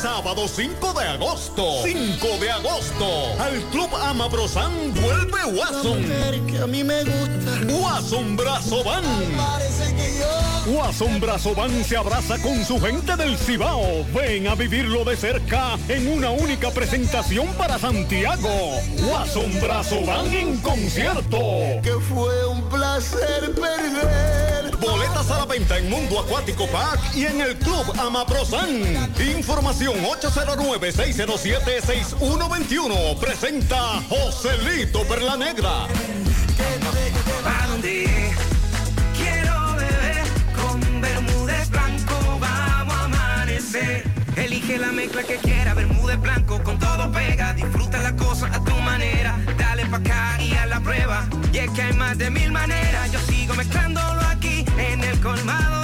Sábado 5 de agosto. 5 de agosto. Al Club Amabrosán vuelve Watson. que a mí me gusta. Watson Brazo Van. Watson Brazo Van se abraza con su gente del Cibao. Ven a vivirlo de cerca en una única presentación para Santiago. Watson Brazo Van en concierto. Que fue un placer perder. Boletas a la venta en Mundo Acuático Park y en el Club Amaprosan. Información 809-607-6121. Presenta Joselito Perla Negra. Elige la mezcla que quiera, Bermúdez blanco, con todo pega. Disfruta la cosa a tu manera, dale pa' acá y a la prueba. Y es que hay más de mil maneras, yo sigo mezclándolo aquí en el colmado